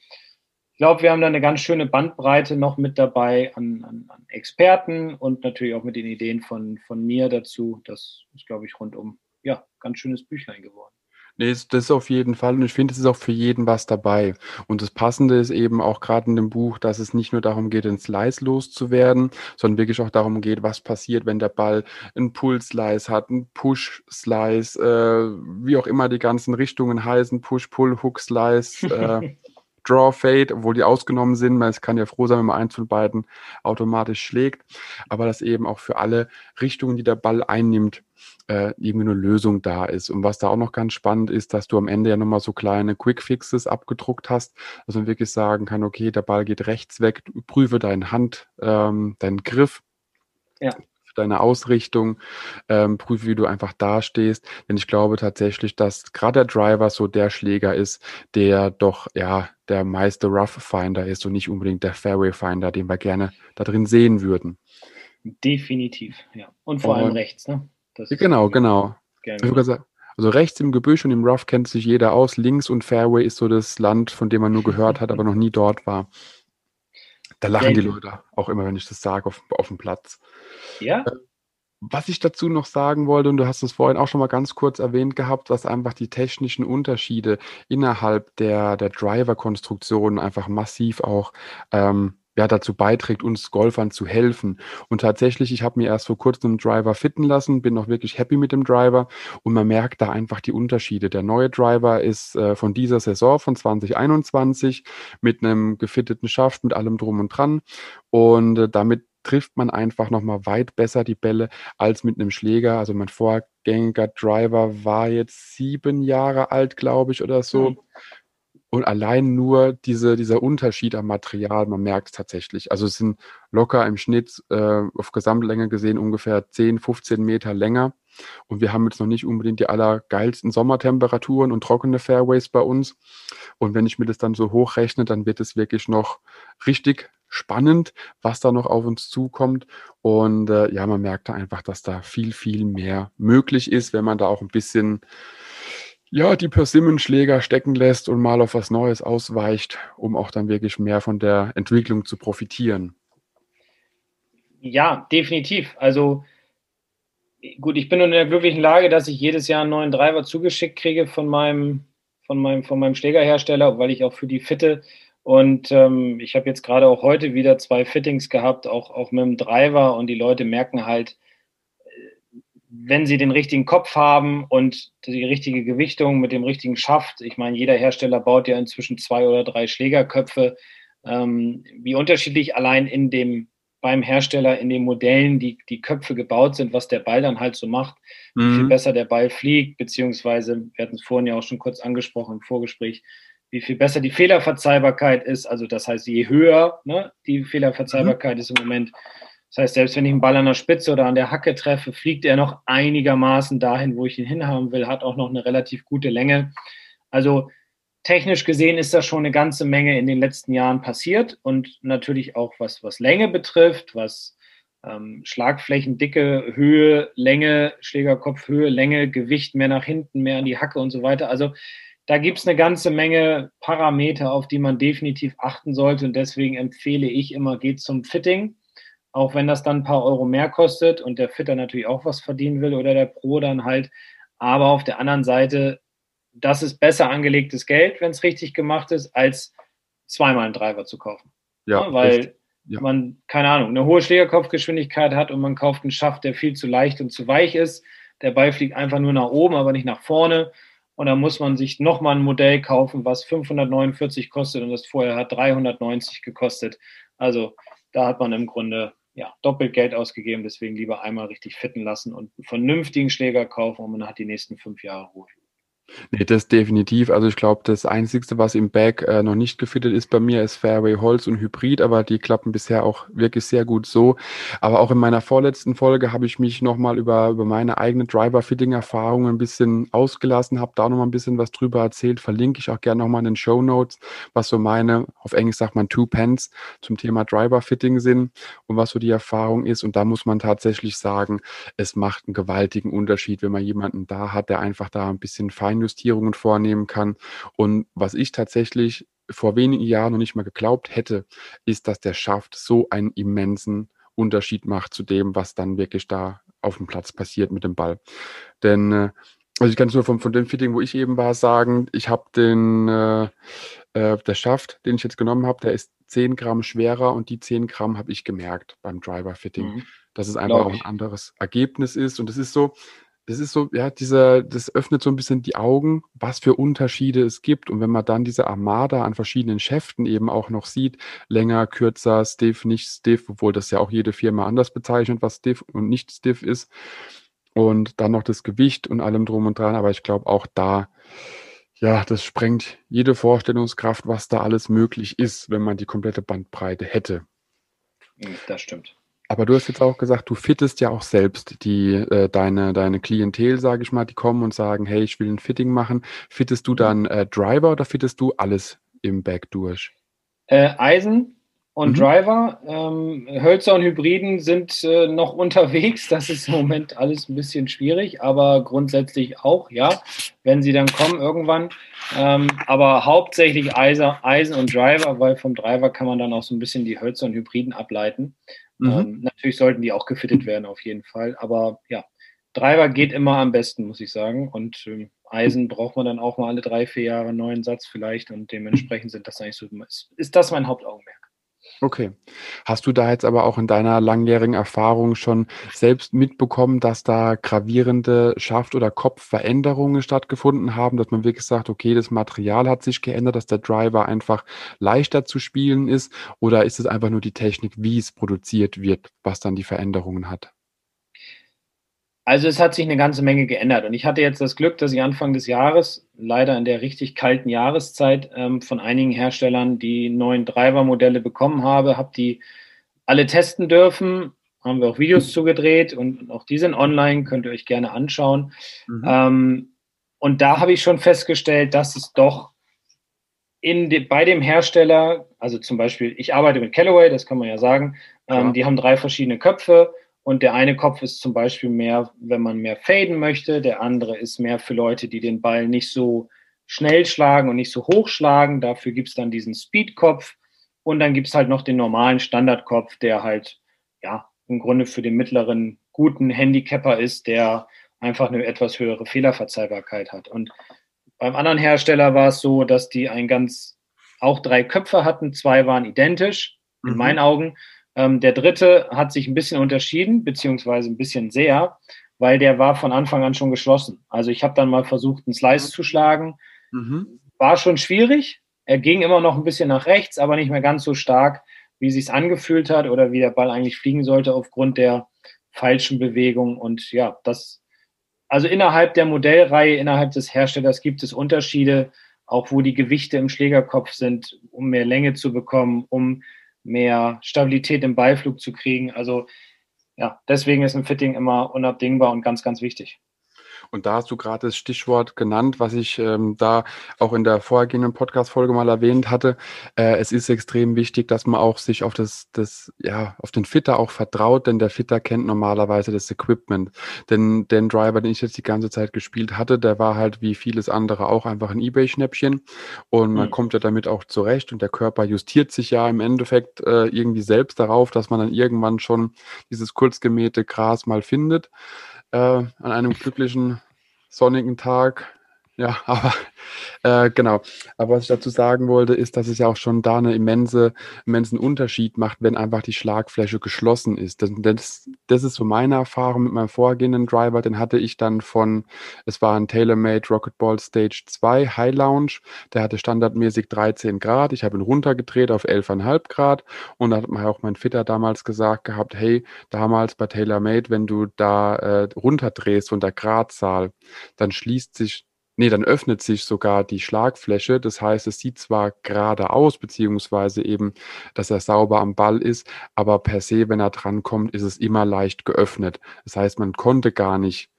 ich glaube, wir haben da eine ganz schöne Bandbreite noch mit dabei an, an, an Experten und natürlich auch mit den Ideen von, von mir dazu. Das ist, glaube ich, rundum ja ganz schönes Büchlein geworden. Nee, das ist auf jeden Fall. Und ich finde, es ist auch für jeden was dabei. Und das Passende ist eben auch gerade in dem Buch, dass es nicht nur darum geht, den Slice loszuwerden, sondern wirklich auch darum geht, was passiert, wenn der Ball einen Pull-Slice hat, einen Push-Slice, äh, wie auch immer die ganzen Richtungen heißen, Push, Pull, Hook, Slice, äh, [laughs] Draw, Fade, obwohl die ausgenommen sind. Man kann ja froh sein, wenn man eins von beiden automatisch schlägt. Aber dass eben auch für alle Richtungen, die der Ball einnimmt, äh, irgendwie eine Lösung da ist. Und was da auch noch ganz spannend ist, dass du am Ende ja nochmal so kleine Quick-Fixes abgedruckt hast, dass man wirklich sagen kann, okay, der Ball geht rechts weg, prüfe deine Hand, ähm, deinen Griff. Ja deine Ausrichtung, ähm, prüfe, wie du einfach dastehst. Denn ich glaube tatsächlich, dass gerade der Driver so der Schläger ist, der doch ja der meiste Rough Finder ist und nicht unbedingt der Fairway Finder, den wir gerne da drin sehen würden. Definitiv, ja. Und vor und, allem rechts, ne? Das genau, genau. Also rechts im Gebüsch und im Rough kennt sich jeder aus. Links und Fairway ist so das Land, von dem man nur gehört hat, [laughs] aber noch nie dort war. Da lachen die Leute auch immer, wenn ich das sage, auf, auf dem Platz. Ja. Äh, was ich dazu noch sagen wollte, und du hast es vorhin auch schon mal ganz kurz erwähnt gehabt, was einfach die technischen Unterschiede innerhalb der, der Driver-Konstruktion einfach massiv auch ähm, ja, dazu beiträgt, uns Golfern zu helfen. Und tatsächlich, ich habe mir erst vor kurzem einen Driver fitten lassen, bin auch wirklich happy mit dem Driver und man merkt da einfach die Unterschiede. Der neue Driver ist äh, von dieser Saison, von 2021, mit einem gefitteten Schaft, mit allem drum und dran und äh, damit trifft man einfach nochmal weit besser die Bälle als mit einem Schläger. Also mein vorgängiger Driver war jetzt sieben Jahre alt, glaube ich, oder so. Mhm. Und allein nur diese, dieser Unterschied am Material, man merkt es tatsächlich. Also es sind locker im Schnitt äh, auf Gesamtlänge gesehen ungefähr 10, 15 Meter länger. Und wir haben jetzt noch nicht unbedingt die allergeilsten Sommertemperaturen und trockene Fairways bei uns. Und wenn ich mir das dann so hochrechne, dann wird es wirklich noch richtig spannend, was da noch auf uns zukommt. Und äh, ja, man merkt da einfach, dass da viel, viel mehr möglich ist, wenn man da auch ein bisschen ja, die Persimmenschläger stecken lässt und mal auf was Neues ausweicht, um auch dann wirklich mehr von der Entwicklung zu profitieren. Ja, definitiv. Also gut, ich bin in der glücklichen Lage, dass ich jedes Jahr einen neuen Driver zugeschickt kriege von meinem, von meinem, von meinem Schlägerhersteller, weil ich auch für die fitte. Und ähm, ich habe jetzt gerade auch heute wieder zwei Fittings gehabt, auch, auch mit dem Driver. Und die Leute merken halt, wenn sie den richtigen Kopf haben und die richtige Gewichtung mit dem richtigen Schaft, ich meine, jeder Hersteller baut ja inzwischen zwei oder drei Schlägerköpfe, ähm, wie unterschiedlich allein in dem beim Hersteller in den Modellen die, die Köpfe gebaut sind, was der Ball dann halt so macht, mhm. wie viel mhm. besser der Ball fliegt, beziehungsweise, wir hatten es vorhin ja auch schon kurz angesprochen im Vorgespräch, wie viel besser die Fehlerverzeihbarkeit ist. Also das heißt, je höher ne, die Fehlerverzeihbarkeit mhm. ist im Moment, das heißt, selbst wenn ich einen Ball an der Spitze oder an der Hacke treffe, fliegt er noch einigermaßen dahin, wo ich ihn hinhaben will, hat auch noch eine relativ gute Länge. Also technisch gesehen ist da schon eine ganze Menge in den letzten Jahren passiert und natürlich auch was, was Länge betrifft, was ähm, Schlagflächendicke, Höhe, Länge, Schlägerkopfhöhe, Länge, Gewicht mehr nach hinten, mehr an die Hacke und so weiter. Also da gibt es eine ganze Menge Parameter, auf die man definitiv achten sollte und deswegen empfehle ich immer, geht zum Fitting auch wenn das dann ein paar Euro mehr kostet und der Fitter natürlich auch was verdienen will oder der Pro dann halt. Aber auf der anderen Seite, das ist besser angelegtes Geld, wenn es richtig gemacht ist, als zweimal einen Driver zu kaufen. Ja, ja weil ja. man, keine Ahnung, eine hohe Schlägerkopfgeschwindigkeit hat und man kauft einen Schaft, der viel zu leicht und zu weich ist. Der Ball fliegt einfach nur nach oben, aber nicht nach vorne. Und dann muss man sich nochmal ein Modell kaufen, was 549 kostet und das vorher hat 390 gekostet. Also da hat man im Grunde ja, doppelt Geld ausgegeben, deswegen lieber einmal richtig fitten lassen und einen vernünftigen Schläger kaufen und man hat die nächsten fünf Jahre Ruhe. Nee, das definitiv. Also ich glaube, das Einzige, was im Bag äh, noch nicht gefittet ist bei mir, ist Fairway Holz und Hybrid, aber die klappen bisher auch wirklich sehr gut so. Aber auch in meiner vorletzten Folge habe ich mich nochmal über, über meine eigene Driver-Fitting-Erfahrung ein bisschen ausgelassen, habe da nochmal ein bisschen was drüber erzählt, verlinke ich auch gerne nochmal in den Show Notes, was so meine, auf Englisch sagt man Two Pence zum Thema Driver-Fitting sind und was so die Erfahrung ist. Und da muss man tatsächlich sagen, es macht einen gewaltigen Unterschied, wenn man jemanden da hat, der einfach da ein bisschen fein Feinjustierungen vornehmen kann. Und was ich tatsächlich vor wenigen Jahren noch nicht mal geglaubt hätte, ist, dass der Schaft so einen immensen Unterschied macht zu dem, was dann wirklich da auf dem Platz passiert mit dem Ball. Denn äh, also ich kann es nur von, von dem Fitting, wo ich eben war, sagen, ich habe den, äh, äh, der Schaft, den ich jetzt genommen habe, der ist 10 Gramm schwerer und die 10 Gramm habe ich gemerkt beim Driver-Fitting, mhm. dass es einfach auch ein anderes Ergebnis ist. Und es ist so, das ist so, ja, dieser, das öffnet so ein bisschen die Augen, was für Unterschiede es gibt. Und wenn man dann diese Armada an verschiedenen Schäften eben auch noch sieht, länger, kürzer, stiff, nicht stiff, obwohl das ja auch jede Firma anders bezeichnet, was stiff und nicht stiff ist. Und dann noch das Gewicht und allem drum und dran. Aber ich glaube auch da, ja, das sprengt jede Vorstellungskraft, was da alles möglich ist, wenn man die komplette Bandbreite hätte. Das stimmt. Aber du hast jetzt auch gesagt, du fittest ja auch selbst die, äh, deine, deine Klientel, sage ich mal, die kommen und sagen, hey, ich will ein Fitting machen. Fittest du dann äh, Driver oder fittest du alles im Back durch? Äh, Eisen und mhm. Driver. Ähm, Hölzer und Hybriden sind äh, noch [laughs] unterwegs. Das ist im Moment alles ein bisschen schwierig, aber grundsätzlich auch, ja, wenn sie dann kommen irgendwann. Ähm, aber hauptsächlich Eisen, Eisen und Driver, weil vom Driver kann man dann auch so ein bisschen die Hölzer und Hybriden ableiten. Mhm. Ähm, natürlich sollten die auch gefittet werden, auf jeden Fall. Aber ja, Driver geht immer am besten, muss ich sagen. Und ähm, Eisen braucht man dann auch mal alle drei, vier Jahre einen neuen Satz vielleicht. Und dementsprechend sind das eigentlich so, ist, ist das mein Hauptaugenmerk. Okay. Hast du da jetzt aber auch in deiner langjährigen Erfahrung schon selbst mitbekommen, dass da gravierende Schaft- oder Kopfveränderungen stattgefunden haben, dass man wirklich sagt, okay, das Material hat sich geändert, dass der Driver einfach leichter zu spielen ist? Oder ist es einfach nur die Technik, wie es produziert wird, was dann die Veränderungen hat? Also es hat sich eine ganze Menge geändert. Und ich hatte jetzt das Glück, dass ich Anfang des Jahres, leider in der richtig kalten Jahreszeit, ähm, von einigen Herstellern die neuen Driver-Modelle bekommen habe, habe die alle testen dürfen, haben wir auch Videos zugedreht und auch die sind online, könnt ihr euch gerne anschauen. Mhm. Ähm, und da habe ich schon festgestellt, dass es doch in de, bei dem Hersteller, also zum Beispiel, ich arbeite mit Callaway, das kann man ja sagen, ähm, die haben drei verschiedene Köpfe und der eine Kopf ist zum Beispiel mehr, wenn man mehr faden möchte, der andere ist mehr für Leute, die den Ball nicht so schnell schlagen und nicht so hoch schlagen. Dafür gibt es dann diesen Speed-Kopf und dann gibt es halt noch den normalen Standardkopf, der halt ja im Grunde für den mittleren guten Handicapper ist, der einfach eine etwas höhere Fehlerverzeihbarkeit hat. Und beim anderen Hersteller war es so, dass die ein ganz, auch drei Köpfe hatten, zwei waren identisch, in mhm. meinen Augen. Ähm, der dritte hat sich ein bisschen unterschieden, beziehungsweise ein bisschen sehr, weil der war von Anfang an schon geschlossen. Also ich habe dann mal versucht, einen Slice zu schlagen. Mhm. War schon schwierig. Er ging immer noch ein bisschen nach rechts, aber nicht mehr ganz so stark, wie es sich angefühlt hat oder wie der Ball eigentlich fliegen sollte aufgrund der falschen Bewegung. Und ja, das also innerhalb der Modellreihe, innerhalb des Herstellers gibt es Unterschiede, auch wo die Gewichte im Schlägerkopf sind, um mehr Länge zu bekommen, um mehr Stabilität im Beiflug zu kriegen. Also ja, deswegen ist ein Fitting immer unabdingbar und ganz, ganz wichtig. Und da hast du gerade das Stichwort genannt, was ich ähm, da auch in der vorhergehenden Podcast-Folge mal erwähnt hatte. Äh, es ist extrem wichtig, dass man auch sich auf das, das, ja, auf den Fitter auch vertraut, denn der Fitter kennt normalerweise das Equipment. Denn den Driver, den ich jetzt die ganze Zeit gespielt hatte, der war halt wie vieles andere auch einfach ein Ebay-Schnäppchen. Und man mhm. kommt ja damit auch zurecht und der Körper justiert sich ja im Endeffekt äh, irgendwie selbst darauf, dass man dann irgendwann schon dieses kurzgemähte Gras mal findet äh, an einem glücklichen sonnigen Tag ja, [laughs] aber äh, genau. Aber was ich dazu sagen wollte, ist, dass es ja auch schon da einen immense, immensen Unterschied macht, wenn einfach die Schlagfläche geschlossen ist. Das, das, das ist so meine Erfahrung mit meinem vorgehenden Driver. Den hatte ich dann von, es war ein TaylorMade Rocket Ball Stage 2 High Lounge. Der hatte standardmäßig 13 Grad. Ich habe ihn runtergedreht auf 11,5 Grad. Und da hat mir auch mein Fitter damals gesagt gehabt, hey, damals bei TaylorMade, wenn du da äh, runterdrehst von der Gradzahl, dann schließt sich Nee, dann öffnet sich sogar die Schlagfläche. Das heißt, es sieht zwar gerade aus, beziehungsweise eben, dass er sauber am Ball ist, aber per se, wenn er drankommt, ist es immer leicht geöffnet. Das heißt, man konnte gar nicht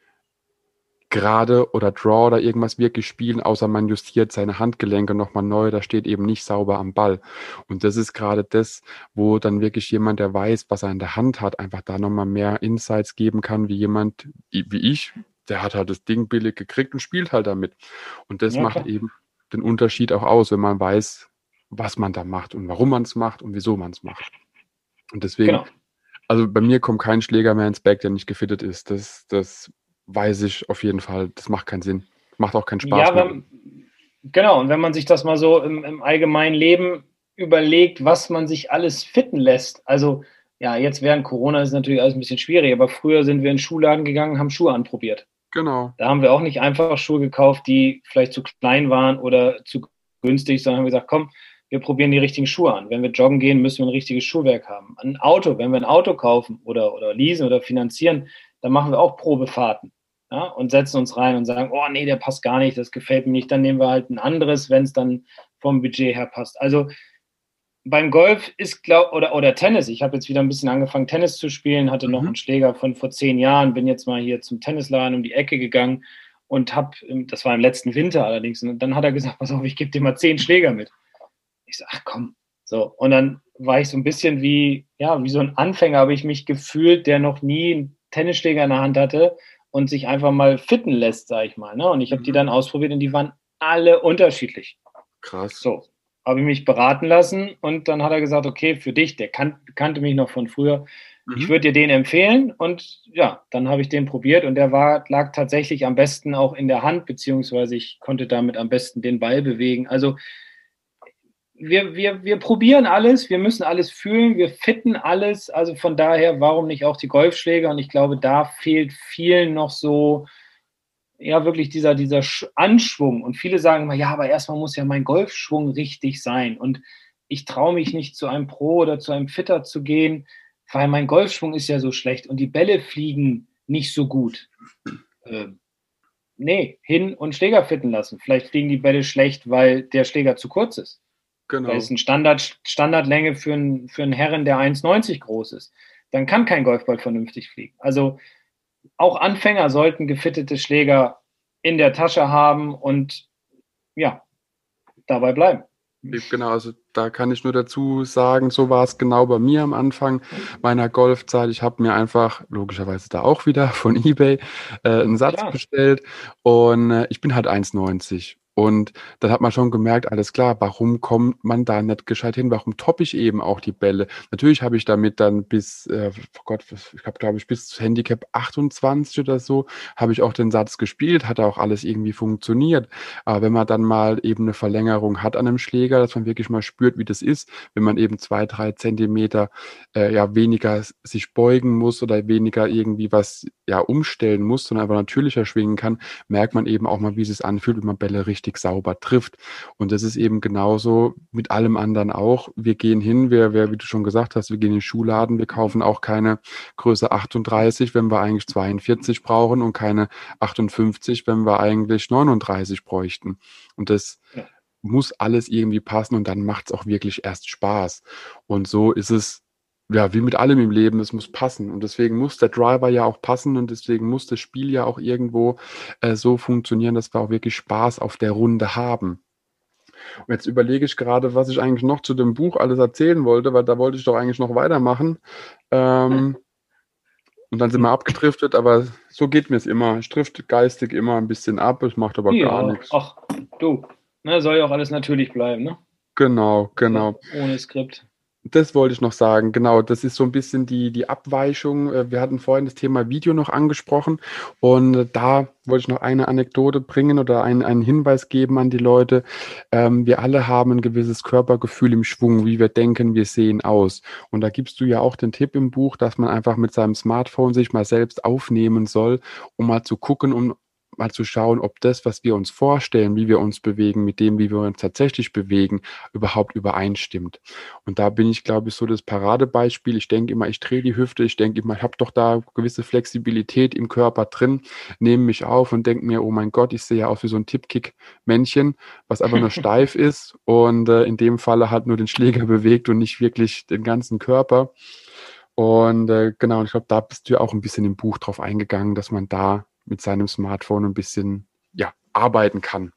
gerade oder Draw oder irgendwas wirklich spielen, außer man justiert seine Handgelenke nochmal neu, da steht eben nicht sauber am Ball. Und das ist gerade das, wo dann wirklich jemand, der weiß, was er in der Hand hat, einfach da nochmal mehr Insights geben kann, wie jemand, wie ich, der hat halt das Ding billig gekriegt und spielt halt damit. Und das ja, macht klar. eben den Unterschied auch aus, wenn man weiß, was man da macht und warum man es macht und wieso man es macht. Und deswegen, genau. also bei mir kommt kein Schläger mehr ins Back, der nicht gefittet ist. Das, das weiß ich auf jeden Fall. Das macht keinen Sinn. Macht auch keinen Spaß. Ja, wenn, genau. Und wenn man sich das mal so im, im allgemeinen Leben überlegt, was man sich alles fitten lässt. Also ja, jetzt während Corona ist natürlich alles ein bisschen schwierig, aber früher sind wir in den Schuhladen gegangen, haben Schuhe anprobiert. Genau. Da haben wir auch nicht einfach Schuhe gekauft, die vielleicht zu klein waren oder zu günstig, sondern haben gesagt, komm, wir probieren die richtigen Schuhe an. Wenn wir joggen gehen, müssen wir ein richtiges Schuhwerk haben. Ein Auto, wenn wir ein Auto kaufen oder, oder leasen oder finanzieren, dann machen wir auch Probefahrten ja, und setzen uns rein und sagen, oh nee, der passt gar nicht, das gefällt mir nicht. Dann nehmen wir halt ein anderes, wenn es dann vom Budget her passt. Also beim Golf ist, glaub, oder, oder Tennis, ich habe jetzt wieder ein bisschen angefangen, Tennis zu spielen, hatte noch mhm. einen Schläger von vor zehn Jahren, bin jetzt mal hier zum Tennisladen um die Ecke gegangen und habe, das war im letzten Winter allerdings, und dann hat er gesagt, [laughs] pass auf, ich gebe dir mal zehn Schläger mit. Ich so, ach komm. So, und dann war ich so ein bisschen wie, ja, wie so ein Anfänger habe ich mich gefühlt, der noch nie einen Tennisschläger in der Hand hatte und sich einfach mal fitten lässt, sag ich mal. Ne? Und ich habe mhm. die dann ausprobiert und die waren alle unterschiedlich. Krass. So, habe ich mich beraten lassen und dann hat er gesagt, okay, für dich, der kan kannte mich noch von früher, mhm. ich würde dir den empfehlen und ja, dann habe ich den probiert und der war, lag tatsächlich am besten auch in der Hand, beziehungsweise ich konnte damit am besten den Ball bewegen. Also wir, wir, wir probieren alles, wir müssen alles fühlen, wir fitten alles, also von daher, warum nicht auch die Golfschläger und ich glaube, da fehlt vielen noch so, ja wirklich dieser, dieser Anschwung. Und viele sagen immer, ja, aber erstmal muss ja mein Golfschwung richtig sein. Und ich traue mich nicht zu einem Pro oder zu einem Fitter zu gehen, weil mein Golfschwung ist ja so schlecht und die Bälle fliegen nicht so gut. Äh, nee, hin und Schläger fitten lassen. Vielleicht fliegen die Bälle schlecht, weil der Schläger zu kurz ist. Genau. Weil es eine Standard, Standardlänge für, ein, für einen Herren, der 1,90 groß ist. Dann kann kein Golfball vernünftig fliegen. Also auch Anfänger sollten gefittete Schläger in der Tasche haben und ja, dabei bleiben. Genau, also da kann ich nur dazu sagen, so war es genau bei mir am Anfang meiner Golfzeit. Ich habe mir einfach, logischerweise da auch wieder von eBay, äh, einen Satz Klar. bestellt und äh, ich bin halt 1,90 und dann hat man schon gemerkt, alles klar, warum kommt man da nicht gescheit hin? Warum toppe ich eben auch die Bälle? Natürlich habe ich damit dann bis, äh, oh Gott, ich habe glaube ich bis Handicap 28 oder so, habe ich auch den Satz gespielt, hat auch alles irgendwie funktioniert. Aber wenn man dann mal eben eine Verlängerung hat an einem Schläger, dass man wirklich mal spürt, wie das ist, wenn man eben zwei, drei Zentimeter äh, ja weniger sich beugen muss oder weniger irgendwie was ja umstellen muss, sondern einfach natürlicher schwingen kann, merkt man eben auch mal, wie es anfühlt, wenn man Bälle richtig richtig sauber trifft. Und das ist eben genauso mit allem anderen auch. Wir gehen hin, wir, wir, wie du schon gesagt hast, wir gehen in den Schuhladen, wir kaufen auch keine Größe 38, wenn wir eigentlich 42 brauchen und keine 58, wenn wir eigentlich 39 bräuchten. Und das ja. muss alles irgendwie passen und dann macht es auch wirklich erst Spaß. Und so ist es ja, wie mit allem im Leben, es muss passen. Und deswegen muss der Driver ja auch passen und deswegen muss das Spiel ja auch irgendwo äh, so funktionieren, dass wir auch wirklich Spaß auf der Runde haben. Und jetzt überlege ich gerade, was ich eigentlich noch zu dem Buch alles erzählen wollte, weil da wollte ich doch eigentlich noch weitermachen. Ähm, und dann sind wir abgedriftet, aber so geht mir es immer. Ich drifte geistig immer ein bisschen ab, es macht aber ja, gar nichts. Ach, du, ne, soll ja auch alles natürlich bleiben, ne? Genau, genau. Ohne Skript. Das wollte ich noch sagen, genau. Das ist so ein bisschen die, die Abweichung. Äh, wir hatten vorhin das Thema Video noch angesprochen und da wollte ich noch eine Anekdote bringen oder einen, einen Hinweis geben an die Leute. Ähm, wir alle haben ein gewisses Körpergefühl im Schwung, wie wir denken, wir sehen aus. Und da gibst du ja auch den Tipp im Buch, dass man einfach mit seinem Smartphone sich mal selbst aufnehmen soll, um mal zu gucken, um mal zu schauen, ob das, was wir uns vorstellen, wie wir uns bewegen, mit dem, wie wir uns tatsächlich bewegen, überhaupt übereinstimmt. Und da bin ich, glaube ich, so das Paradebeispiel. Ich denke immer, ich drehe die Hüfte, ich denke immer, ich habe doch da gewisse Flexibilität im Körper drin, nehme mich auf und denke mir, oh mein Gott, ich sehe ja aus wie so ein Tippkick-Männchen, was einfach nur [laughs] steif ist und äh, in dem Falle halt nur den Schläger bewegt und nicht wirklich den ganzen Körper. Und äh, genau, ich glaube, da bist du ja auch ein bisschen im Buch drauf eingegangen, dass man da mit seinem Smartphone ein bisschen ja, arbeiten kann.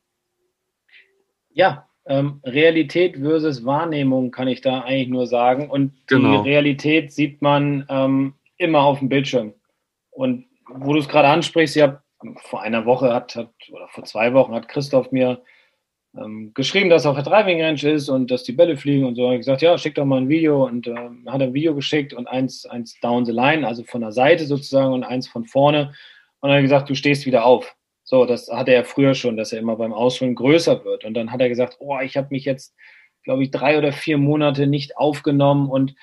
Ja, ähm, Realität versus Wahrnehmung kann ich da eigentlich nur sagen. Und genau. die Realität sieht man ähm, immer auf dem Bildschirm. Und wo du es gerade ansprichst, ja, vor einer Woche hat, hat, oder vor zwei Wochen hat Christoph mir ähm, geschrieben, dass auch der Driving Range ist und dass die Bälle fliegen und so. Ich habe gesagt, ja, schick doch mal ein Video und äh, hat ein Video geschickt und eins, eins down the line, also von der Seite sozusagen und eins von vorne. Und hat gesagt, du stehst wieder auf. So, das hatte er früher schon, dass er immer beim Ausholen größer wird. Und dann hat er gesagt, oh, ich habe mich jetzt, glaube ich, drei oder vier Monate nicht aufgenommen und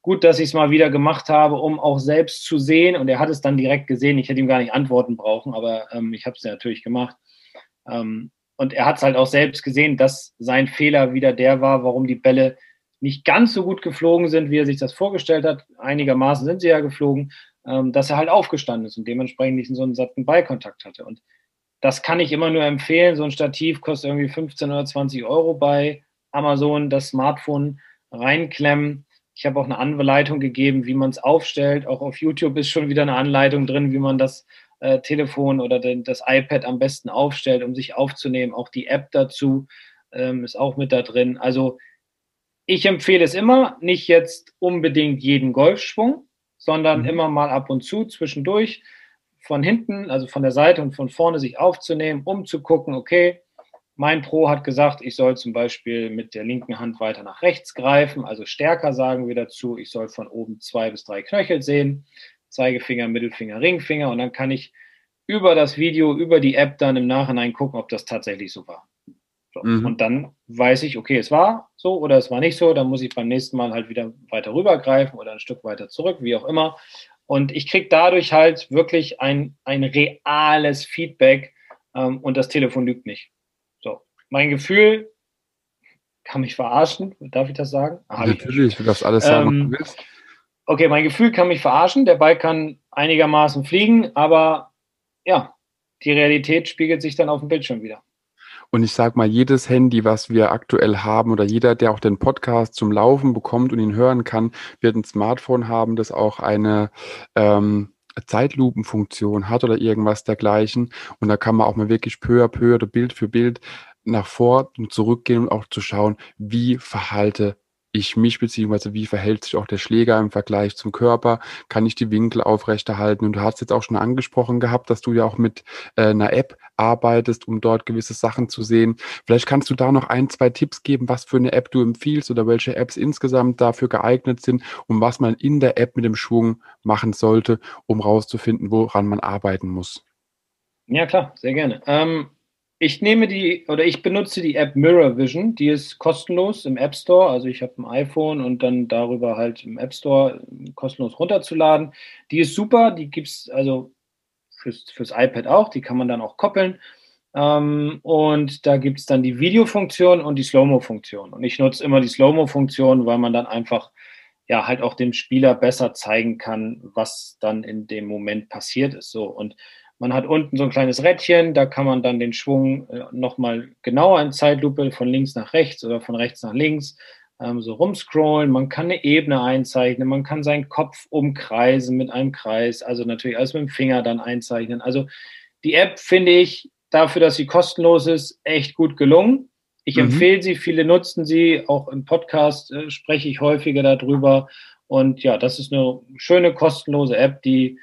gut, dass ich es mal wieder gemacht habe, um auch selbst zu sehen. Und er hat es dann direkt gesehen. Ich hätte ihm gar nicht antworten brauchen, aber ähm, ich habe es ja natürlich gemacht. Ähm, und er hat es halt auch selbst gesehen, dass sein Fehler wieder der war, warum die Bälle nicht ganz so gut geflogen sind, wie er sich das vorgestellt hat. Einigermaßen sind sie ja geflogen, ähm, dass er halt aufgestanden ist und dementsprechend nicht so einen satten Beikontakt hatte. Und das kann ich immer nur empfehlen. So ein Stativ kostet irgendwie 15 oder 20 Euro bei Amazon, das Smartphone reinklemmen. Ich habe auch eine Anleitung gegeben, wie man es aufstellt. Auch auf YouTube ist schon wieder eine Anleitung drin, wie man das äh, Telefon oder den, das iPad am besten aufstellt, um sich aufzunehmen. Auch die App dazu ähm, ist auch mit da drin. Also ich empfehle es immer, nicht jetzt unbedingt jeden Golfschwung, sondern mhm. immer mal ab und zu zwischendurch von hinten, also von der Seite und von vorne sich aufzunehmen, um zu gucken, okay, mein Pro hat gesagt, ich soll zum Beispiel mit der linken Hand weiter nach rechts greifen, also stärker sagen wir dazu, ich soll von oben zwei bis drei Knöchel sehen, Zeigefinger, Mittelfinger, Ringfinger und dann kann ich über das Video, über die App dann im Nachhinein gucken, ob das tatsächlich so war. So. Mhm. Und dann weiß ich, okay, es war so oder es war nicht so, dann muss ich beim nächsten Mal halt wieder weiter rübergreifen oder ein Stück weiter zurück, wie auch immer. Und ich kriege dadurch halt wirklich ein, ein reales Feedback ähm, und das Telefon lügt nicht. So, mein Gefühl kann mich verarschen, darf ich das sagen? Ah, Natürlich, du darfst alles sagen, ähm, was du willst. Okay, mein Gefühl kann mich verarschen, der Ball kann einigermaßen fliegen, aber ja, die Realität spiegelt sich dann auf dem Bildschirm wieder. Und ich sag mal, jedes Handy, was wir aktuell haben oder jeder, der auch den Podcast zum Laufen bekommt und ihn hören kann, wird ein Smartphone haben, das auch eine ähm, Zeitlupenfunktion hat oder irgendwas dergleichen. Und da kann man auch mal wirklich peu à peu oder Bild für Bild nach vor und zurückgehen und auch zu schauen, wie verhalte ich mich, beziehungsweise wie verhält sich auch der Schläger im Vergleich zum Körper? Kann ich die Winkel aufrechterhalten? Und du hast jetzt auch schon angesprochen gehabt, dass du ja auch mit äh, einer App arbeitest, um dort gewisse Sachen zu sehen. Vielleicht kannst du da noch ein, zwei Tipps geben, was für eine App du empfiehlst oder welche Apps insgesamt dafür geeignet sind und was man in der App mit dem Schwung machen sollte, um rauszufinden, woran man arbeiten muss. Ja, klar, sehr gerne. Ähm, ich nehme die oder ich benutze die App Mirror Vision, die ist kostenlos im App Store. Also ich habe ein iPhone und dann darüber halt im App Store kostenlos runterzuladen. Die ist super, die gibt es also fürs, fürs iPad auch, die kann man dann auch koppeln. Ähm, und da gibt es dann die Videofunktion und die Slow-Mo-Funktion. Und ich nutze immer die Slow-Mo-Funktion, weil man dann einfach ja halt auch dem Spieler besser zeigen kann, was dann in dem Moment passiert ist. So und man hat unten so ein kleines Rädchen, da kann man dann den Schwung äh, nochmal genauer in Zeitlupe von links nach rechts oder von rechts nach links ähm, so rumscrollen. Man kann eine Ebene einzeichnen, man kann seinen Kopf umkreisen mit einem Kreis, also natürlich alles mit dem Finger dann einzeichnen. Also die App finde ich dafür, dass sie kostenlos ist, echt gut gelungen. Ich mhm. empfehle sie, viele nutzen sie, auch im Podcast äh, spreche ich häufiger darüber. Und ja, das ist eine schöne kostenlose App, die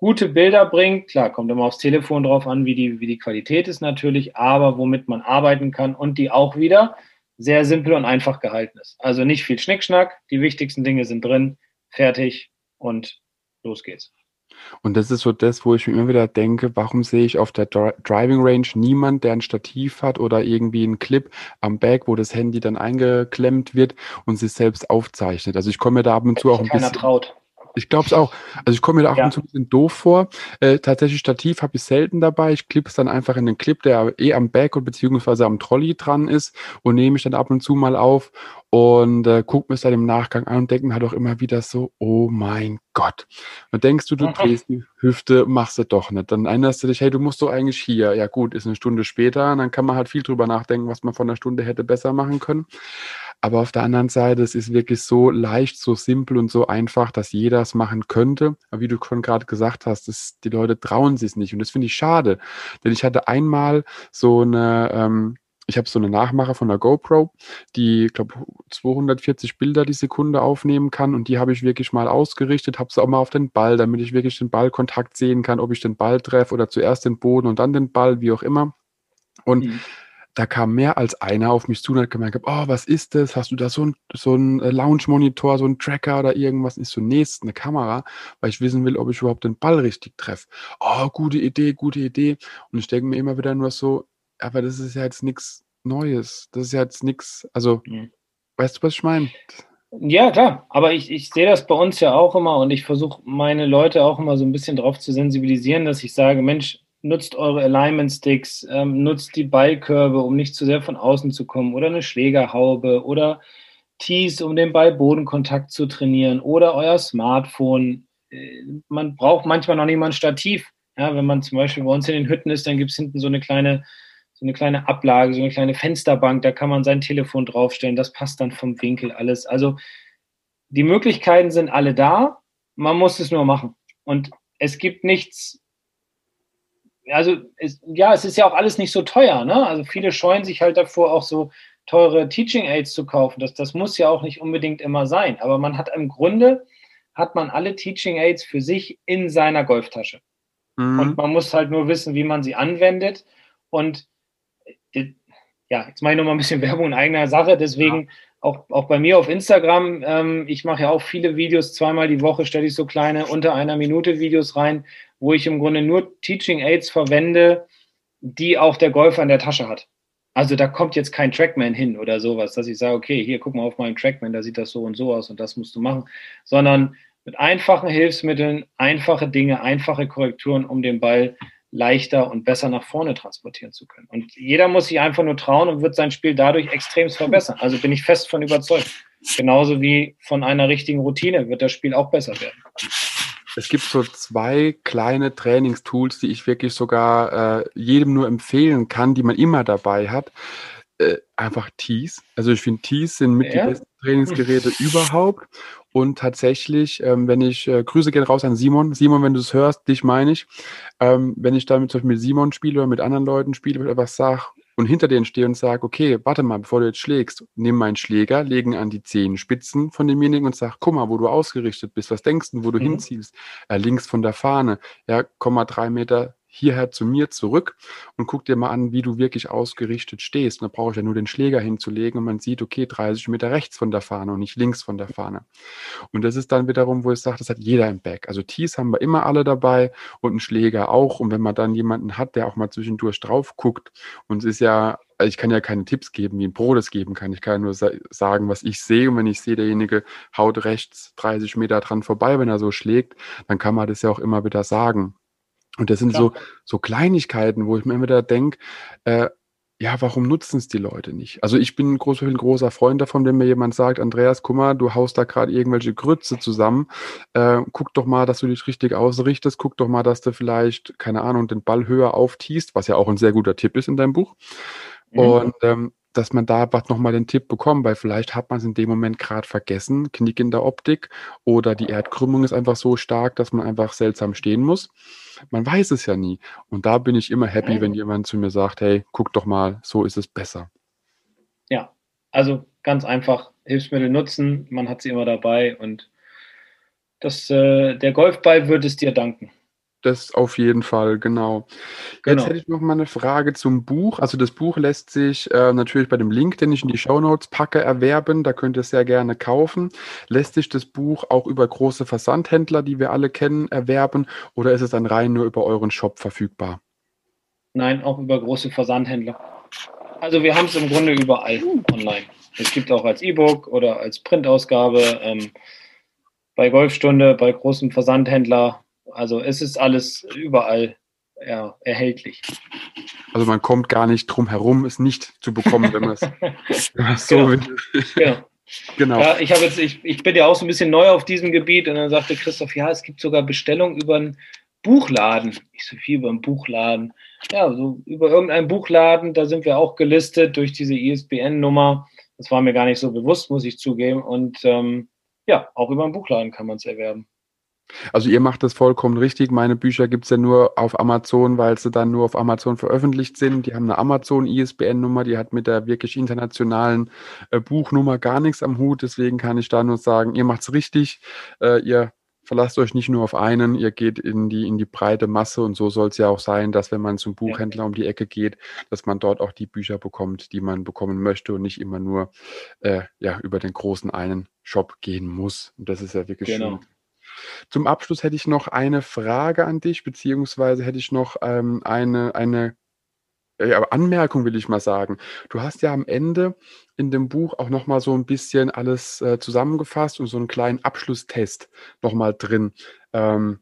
gute Bilder bringt. Klar, kommt immer aufs Telefon drauf an, wie die, wie die Qualität ist natürlich, aber womit man arbeiten kann und die auch wieder sehr simpel und einfach gehalten ist. Also nicht viel Schnickschnack, die wichtigsten Dinge sind drin, fertig und los geht's. Und das ist so das, wo ich mir immer wieder denke, warum sehe ich auf der Driving Range niemand, der ein Stativ hat oder irgendwie einen Clip am Back, wo das Handy dann eingeklemmt wird und sich selbst aufzeichnet. Also ich komme mir da ab und zu auch ein bisschen. Traut. Ich glaube es auch. Also ich komme mir da auch ja. ein bisschen doof vor. Äh, tatsächlich Stativ habe ich selten dabei. Ich klippe es dann einfach in den Clip, der eh am Back und beziehungsweise am Trolley dran ist und nehme ich dann ab und zu mal auf und äh, guck mir es dann im Nachgang an und denke mir halt auch immer wieder so, oh mein Gott. Und denkst du, du [laughs] drehst die Hüfte, machst du doch nicht. Dann erinnerst du dich, hey, du musst doch eigentlich hier. Ja gut, ist eine Stunde später. Und dann kann man halt viel drüber nachdenken, was man von einer Stunde hätte besser machen können. Aber auf der anderen Seite, es ist wirklich so leicht, so simpel und so einfach, dass jeder es machen könnte. Aber wie du schon gerade gesagt hast, das, die Leute trauen sich nicht. Und das finde ich schade. Denn ich hatte einmal so eine, ähm, ich habe so eine Nachmache von der GoPro, die, ich glaube, 240 Bilder die Sekunde aufnehmen kann. Und die habe ich wirklich mal ausgerichtet, habe sie auch mal auf den Ball, damit ich wirklich den Ballkontakt sehen kann, ob ich den Ball treffe oder zuerst den Boden und dann den Ball, wie auch immer. Und mhm da kam mehr als einer auf mich zu und hat gemeint, oh, was ist das? Hast du da so ein, so ein äh, Lounge-Monitor, so ein Tracker oder irgendwas? Ist so nächst eine Kamera, weil ich wissen will, ob ich überhaupt den Ball richtig treffe. Oh, gute Idee, gute Idee. Und ich denke mir immer wieder nur so, aber das ist ja jetzt nichts Neues. Das ist ja jetzt nichts, also, mhm. weißt du, was ich meine? Ja, klar, aber ich, ich sehe das bei uns ja auch immer und ich versuche meine Leute auch immer so ein bisschen darauf zu sensibilisieren, dass ich sage, Mensch, nutzt eure Alignment Sticks, ähm, nutzt die Ballkörbe, um nicht zu sehr von außen zu kommen, oder eine Schlägerhaube oder Tees, um den Ball-Bodenkontakt zu trainieren, oder euer Smartphone. Äh, man braucht manchmal noch nicht mal ein Stativ. Ja, wenn man zum Beispiel bei uns in den Hütten ist, dann gibt es hinten so eine kleine, so eine kleine Ablage, so eine kleine Fensterbank, da kann man sein Telefon draufstellen, das passt dann vom Winkel alles. Also die Möglichkeiten sind alle da, man muss es nur machen. Und es gibt nichts also es, ja, es ist ja auch alles nicht so teuer, ne? Also viele scheuen sich halt davor, auch so teure Teaching Aids zu kaufen. Das, das muss ja auch nicht unbedingt immer sein. Aber man hat im Grunde, hat man alle Teaching Aids für sich in seiner Golftasche. Mhm. Und man muss halt nur wissen, wie man sie anwendet. Und ja, jetzt mache ich nochmal ein bisschen [laughs] Werbung in eigener Sache. Deswegen ja. auch, auch bei mir auf Instagram, ähm, ich mache ja auch viele Videos, zweimal die Woche stelle ich so kleine unter einer Minute Videos rein, wo ich im Grunde nur Teaching Aids verwende, die auch der Golfer in der Tasche hat. Also da kommt jetzt kein Trackman hin oder sowas, dass ich sage, okay, hier guck mal auf meinen Trackman, da sieht das so und so aus und das musst du machen, sondern mit einfachen Hilfsmitteln, einfache Dinge, einfache Korrekturen, um den Ball leichter und besser nach vorne transportieren zu können. Und jeder muss sich einfach nur trauen und wird sein Spiel dadurch extrem verbessern. Also bin ich fest von überzeugt. Genauso wie von einer richtigen Routine wird das Spiel auch besser werden es gibt so zwei kleine Trainingstools, die ich wirklich sogar äh, jedem nur empfehlen kann, die man immer dabei hat. Äh, einfach Tees. Also ich finde Tees sind mit ja. die besten Trainingsgeräte [laughs] überhaupt. Und tatsächlich, ähm, wenn ich, äh, Grüße gehen raus an Simon. Simon, wenn du es hörst, dich meine ich. Ähm, wenn ich damit zum Beispiel mit Simon spiele oder mit anderen Leuten spiele, was sag, und hinter denen stehe und sage, okay, warte mal, bevor du jetzt schlägst, nimm meinen Schläger, legen an die Zehenspitzen von demjenigen und sag, guck mal, wo du ausgerichtet bist, was denkst du, wo du mhm. hinziehst? Äh, links von der Fahne, ja, komm mal drei Meter hierher zu mir zurück und guck dir mal an, wie du wirklich ausgerichtet stehst. Und da brauche ich ja nur den Schläger hinzulegen und man sieht, okay, 30 Meter rechts von der Fahne und nicht links von der Fahne. Und das ist dann wiederum, wo ich sage, das hat jeder im Back. Also Tees haben wir immer alle dabei und einen Schläger auch. Und wenn man dann jemanden hat, der auch mal zwischendurch drauf guckt und es ist ja ich kann ja keine Tipps geben, wie ein Pro das geben kann. Ich kann nur sa sagen, was ich sehe. Und wenn ich sehe, derjenige haut rechts 30 Meter dran vorbei, wenn er so schlägt, dann kann man das ja auch immer wieder sagen. Und das sind so, so Kleinigkeiten, wo ich mir immer wieder denke, äh, ja, warum nutzen es die Leute nicht? Also ich bin ein großer, ein großer Freund davon, wenn mir jemand sagt, Andreas, guck mal, du haust da gerade irgendwelche Grütze zusammen, äh, guck doch mal, dass du dich richtig ausrichtest, guck doch mal, dass du vielleicht, keine Ahnung, den Ball höher auftiest, was ja auch ein sehr guter Tipp ist in deinem Buch. Mhm. Und ähm, dass man da einfach nochmal den Tipp bekommt, weil vielleicht hat man es in dem Moment gerade vergessen, Knick in der Optik oder die Erdkrümmung ist einfach so stark, dass man einfach seltsam stehen muss. Man weiß es ja nie. Und da bin ich immer happy, wenn jemand zu mir sagt, hey, guck doch mal, so ist es besser. Ja, also ganz einfach Hilfsmittel nutzen, man hat sie immer dabei und das, äh, der Golfball wird es dir danken. Das auf jeden Fall, genau. genau. Jetzt hätte ich noch mal eine Frage zum Buch. Also das Buch lässt sich äh, natürlich bei dem Link, den ich in die Show Notes packe, erwerben. Da könnt ihr es sehr gerne kaufen. Lässt sich das Buch auch über große Versandhändler, die wir alle kennen, erwerben? Oder ist es dann rein nur über euren Shop verfügbar? Nein, auch über große Versandhändler. Also wir haben es im Grunde überall online. Es gibt auch als E-Book oder als Printausgabe ähm, bei Golfstunde, bei großen Versandhändler also es ist alles überall ja, erhältlich. Also man kommt gar nicht drum herum, es nicht zu bekommen, wenn man es [laughs] so genau. will. Genau. [laughs] genau. Ja, ich, jetzt, ich, ich bin ja auch so ein bisschen neu auf diesem Gebiet und dann sagte Christoph, ja, es gibt sogar Bestellungen über einen Buchladen. Ich so viel über einen Buchladen. Ja, so über irgendeinen Buchladen, da sind wir auch gelistet durch diese ISBN-Nummer. Das war mir gar nicht so bewusst, muss ich zugeben. Und ähm, ja, auch über einen Buchladen kann man es erwerben. Also ihr macht das vollkommen richtig. Meine Bücher gibt es ja nur auf Amazon, weil sie dann nur auf Amazon veröffentlicht sind. Die haben eine Amazon-ISBN-Nummer, die hat mit der wirklich internationalen äh, Buchnummer gar nichts am Hut. Deswegen kann ich da nur sagen, ihr macht es richtig. Äh, ihr verlasst euch nicht nur auf einen, ihr geht in die, in die breite Masse und so soll es ja auch sein, dass wenn man zum Buchhändler um die Ecke geht, dass man dort auch die Bücher bekommt, die man bekommen möchte und nicht immer nur äh, ja, über den großen einen Shop gehen muss. Und das ist ja wirklich genau. schön. Zum Abschluss hätte ich noch eine Frage an dich, beziehungsweise hätte ich noch ähm, eine, eine äh, Anmerkung, will ich mal sagen. Du hast ja am Ende in dem Buch auch nochmal so ein bisschen alles äh, zusammengefasst und so einen kleinen Abschlusstest nochmal drin. Ähm,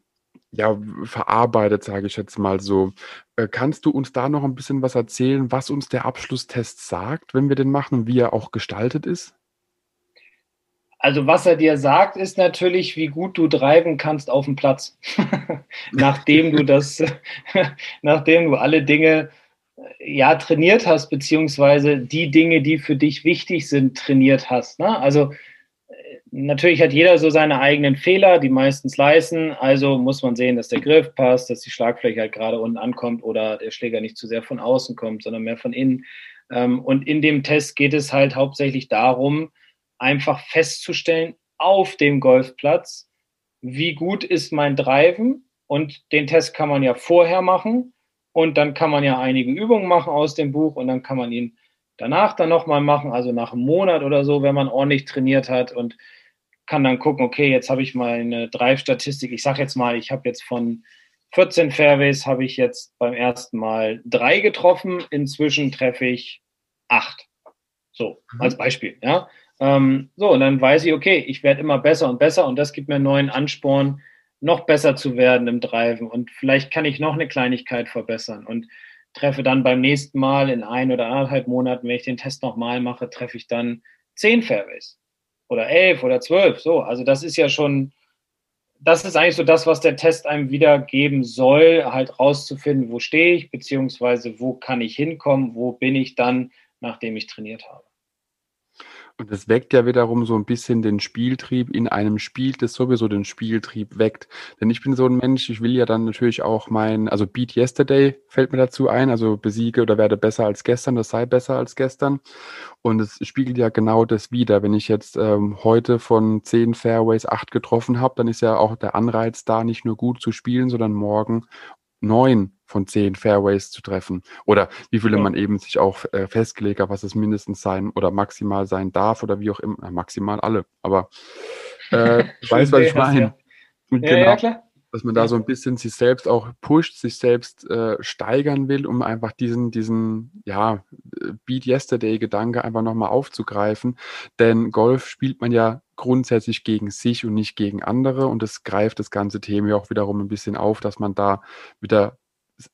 ja, verarbeitet, sage ich jetzt mal so. Äh, kannst du uns da noch ein bisschen was erzählen, was uns der Abschlusstest sagt, wenn wir den machen, wie er auch gestaltet ist? Also was er dir sagt, ist natürlich, wie gut du treiben kannst auf dem Platz, [laughs] nachdem du das, [laughs] nachdem du alle Dinge ja trainiert hast, beziehungsweise die Dinge, die für dich wichtig sind, trainiert hast. Ne? Also natürlich hat jeder so seine eigenen Fehler, die meistens leisten. Also muss man sehen, dass der Griff passt, dass die Schlagfläche halt gerade unten ankommt oder der Schläger nicht zu sehr von außen kommt, sondern mehr von innen. Ähm, und in dem Test geht es halt hauptsächlich darum, einfach festzustellen auf dem Golfplatz, wie gut ist mein Driven. Und den Test kann man ja vorher machen. Und dann kann man ja einige Übungen machen aus dem Buch und dann kann man ihn danach dann nochmal machen, also nach einem Monat oder so, wenn man ordentlich trainiert hat und kann dann gucken, okay, jetzt habe ich meine Drive-Statistik. Ich sage jetzt mal, ich habe jetzt von 14 Fairways habe ich jetzt beim ersten Mal drei getroffen. Inzwischen treffe ich acht. So, mhm. als Beispiel, ja. Ähm, so, und dann weiß ich, okay, ich werde immer besser und besser und das gibt mir einen neuen Ansporn, noch besser zu werden im Driven. Und vielleicht kann ich noch eine Kleinigkeit verbessern und treffe dann beim nächsten Mal in ein oder anderthalb Monaten, wenn ich den Test nochmal mache, treffe ich dann zehn Fairways oder elf oder zwölf. So, also das ist ja schon, das ist eigentlich so das, was der Test einem wiedergeben soll, halt rauszufinden, wo stehe ich, beziehungsweise wo kann ich hinkommen, wo bin ich dann, nachdem ich trainiert habe. Und es weckt ja wiederum so ein bisschen den Spieltrieb in einem Spiel, das sowieso den Spieltrieb weckt. Denn ich bin so ein Mensch, ich will ja dann natürlich auch mein, also Beat Yesterday fällt mir dazu ein, also besiege oder werde besser als gestern, das sei besser als gestern. Und es spiegelt ja genau das wieder. Wenn ich jetzt ähm, heute von zehn Fairways acht getroffen habe, dann ist ja auch der Anreiz da, nicht nur gut zu spielen, sondern morgen neun von zehn Fairways zu treffen. Oder wie viele ja. man eben sich auch äh, festgelegt hat, was es mindestens sein oder maximal sein darf oder wie auch immer. Äh, maximal alle. Aber [laughs] äh, weißt, was ich meine. Ja. Und ja, genau, ja, klar. Dass man da so ein bisschen sich selbst auch pusht, sich selbst äh, steigern will, um einfach diesen, diesen, ja, Beat Yesterday-Gedanke einfach nochmal aufzugreifen. Denn Golf spielt man ja grundsätzlich gegen sich und nicht gegen andere. Und das greift das ganze Thema ja auch wiederum ein bisschen auf, dass man da wieder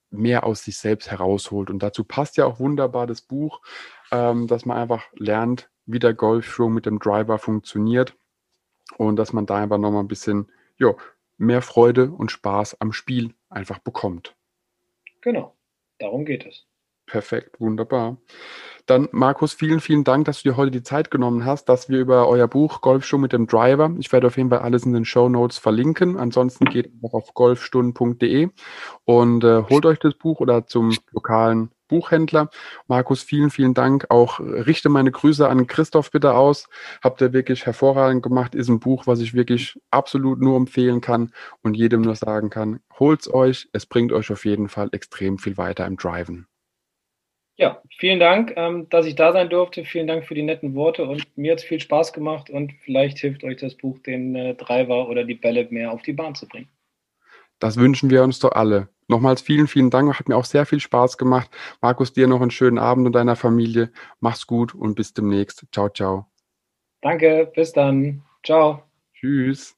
mehr aus sich selbst herausholt. Und dazu passt ja auch wunderbar das Buch, ähm, dass man einfach lernt, wie der Golfschwung mit dem Driver funktioniert und dass man da einfach nochmal ein bisschen jo, mehr Freude und Spaß am Spiel einfach bekommt. Genau, darum geht es. Perfekt, wunderbar. Dann, Markus, vielen, vielen Dank, dass du dir heute die Zeit genommen hast, dass wir über euer Buch Golfschuh mit dem Driver, ich werde auf jeden Fall alles in den Show Notes verlinken. Ansonsten geht einfach auf golfstunden.de und äh, holt euch das Buch oder zum lokalen Buchhändler. Markus, vielen, vielen Dank. Auch richte meine Grüße an Christoph bitte aus. Habt ihr wirklich hervorragend gemacht. Ist ein Buch, was ich wirklich absolut nur empfehlen kann und jedem nur sagen kann, holt's euch. Es bringt euch auf jeden Fall extrem viel weiter im Driven. Ja, vielen Dank, ähm, dass ich da sein durfte. Vielen Dank für die netten Worte und mir hat es viel Spaß gemacht und vielleicht hilft euch das Buch, den äh, Driver oder die Bälle mehr auf die Bahn zu bringen. Das wünschen wir uns doch alle. Nochmals vielen, vielen Dank. Hat mir auch sehr viel Spaß gemacht. Markus, dir noch einen schönen Abend und deiner Familie. Mach's gut und bis demnächst. Ciao, ciao. Danke, bis dann. Ciao. Tschüss.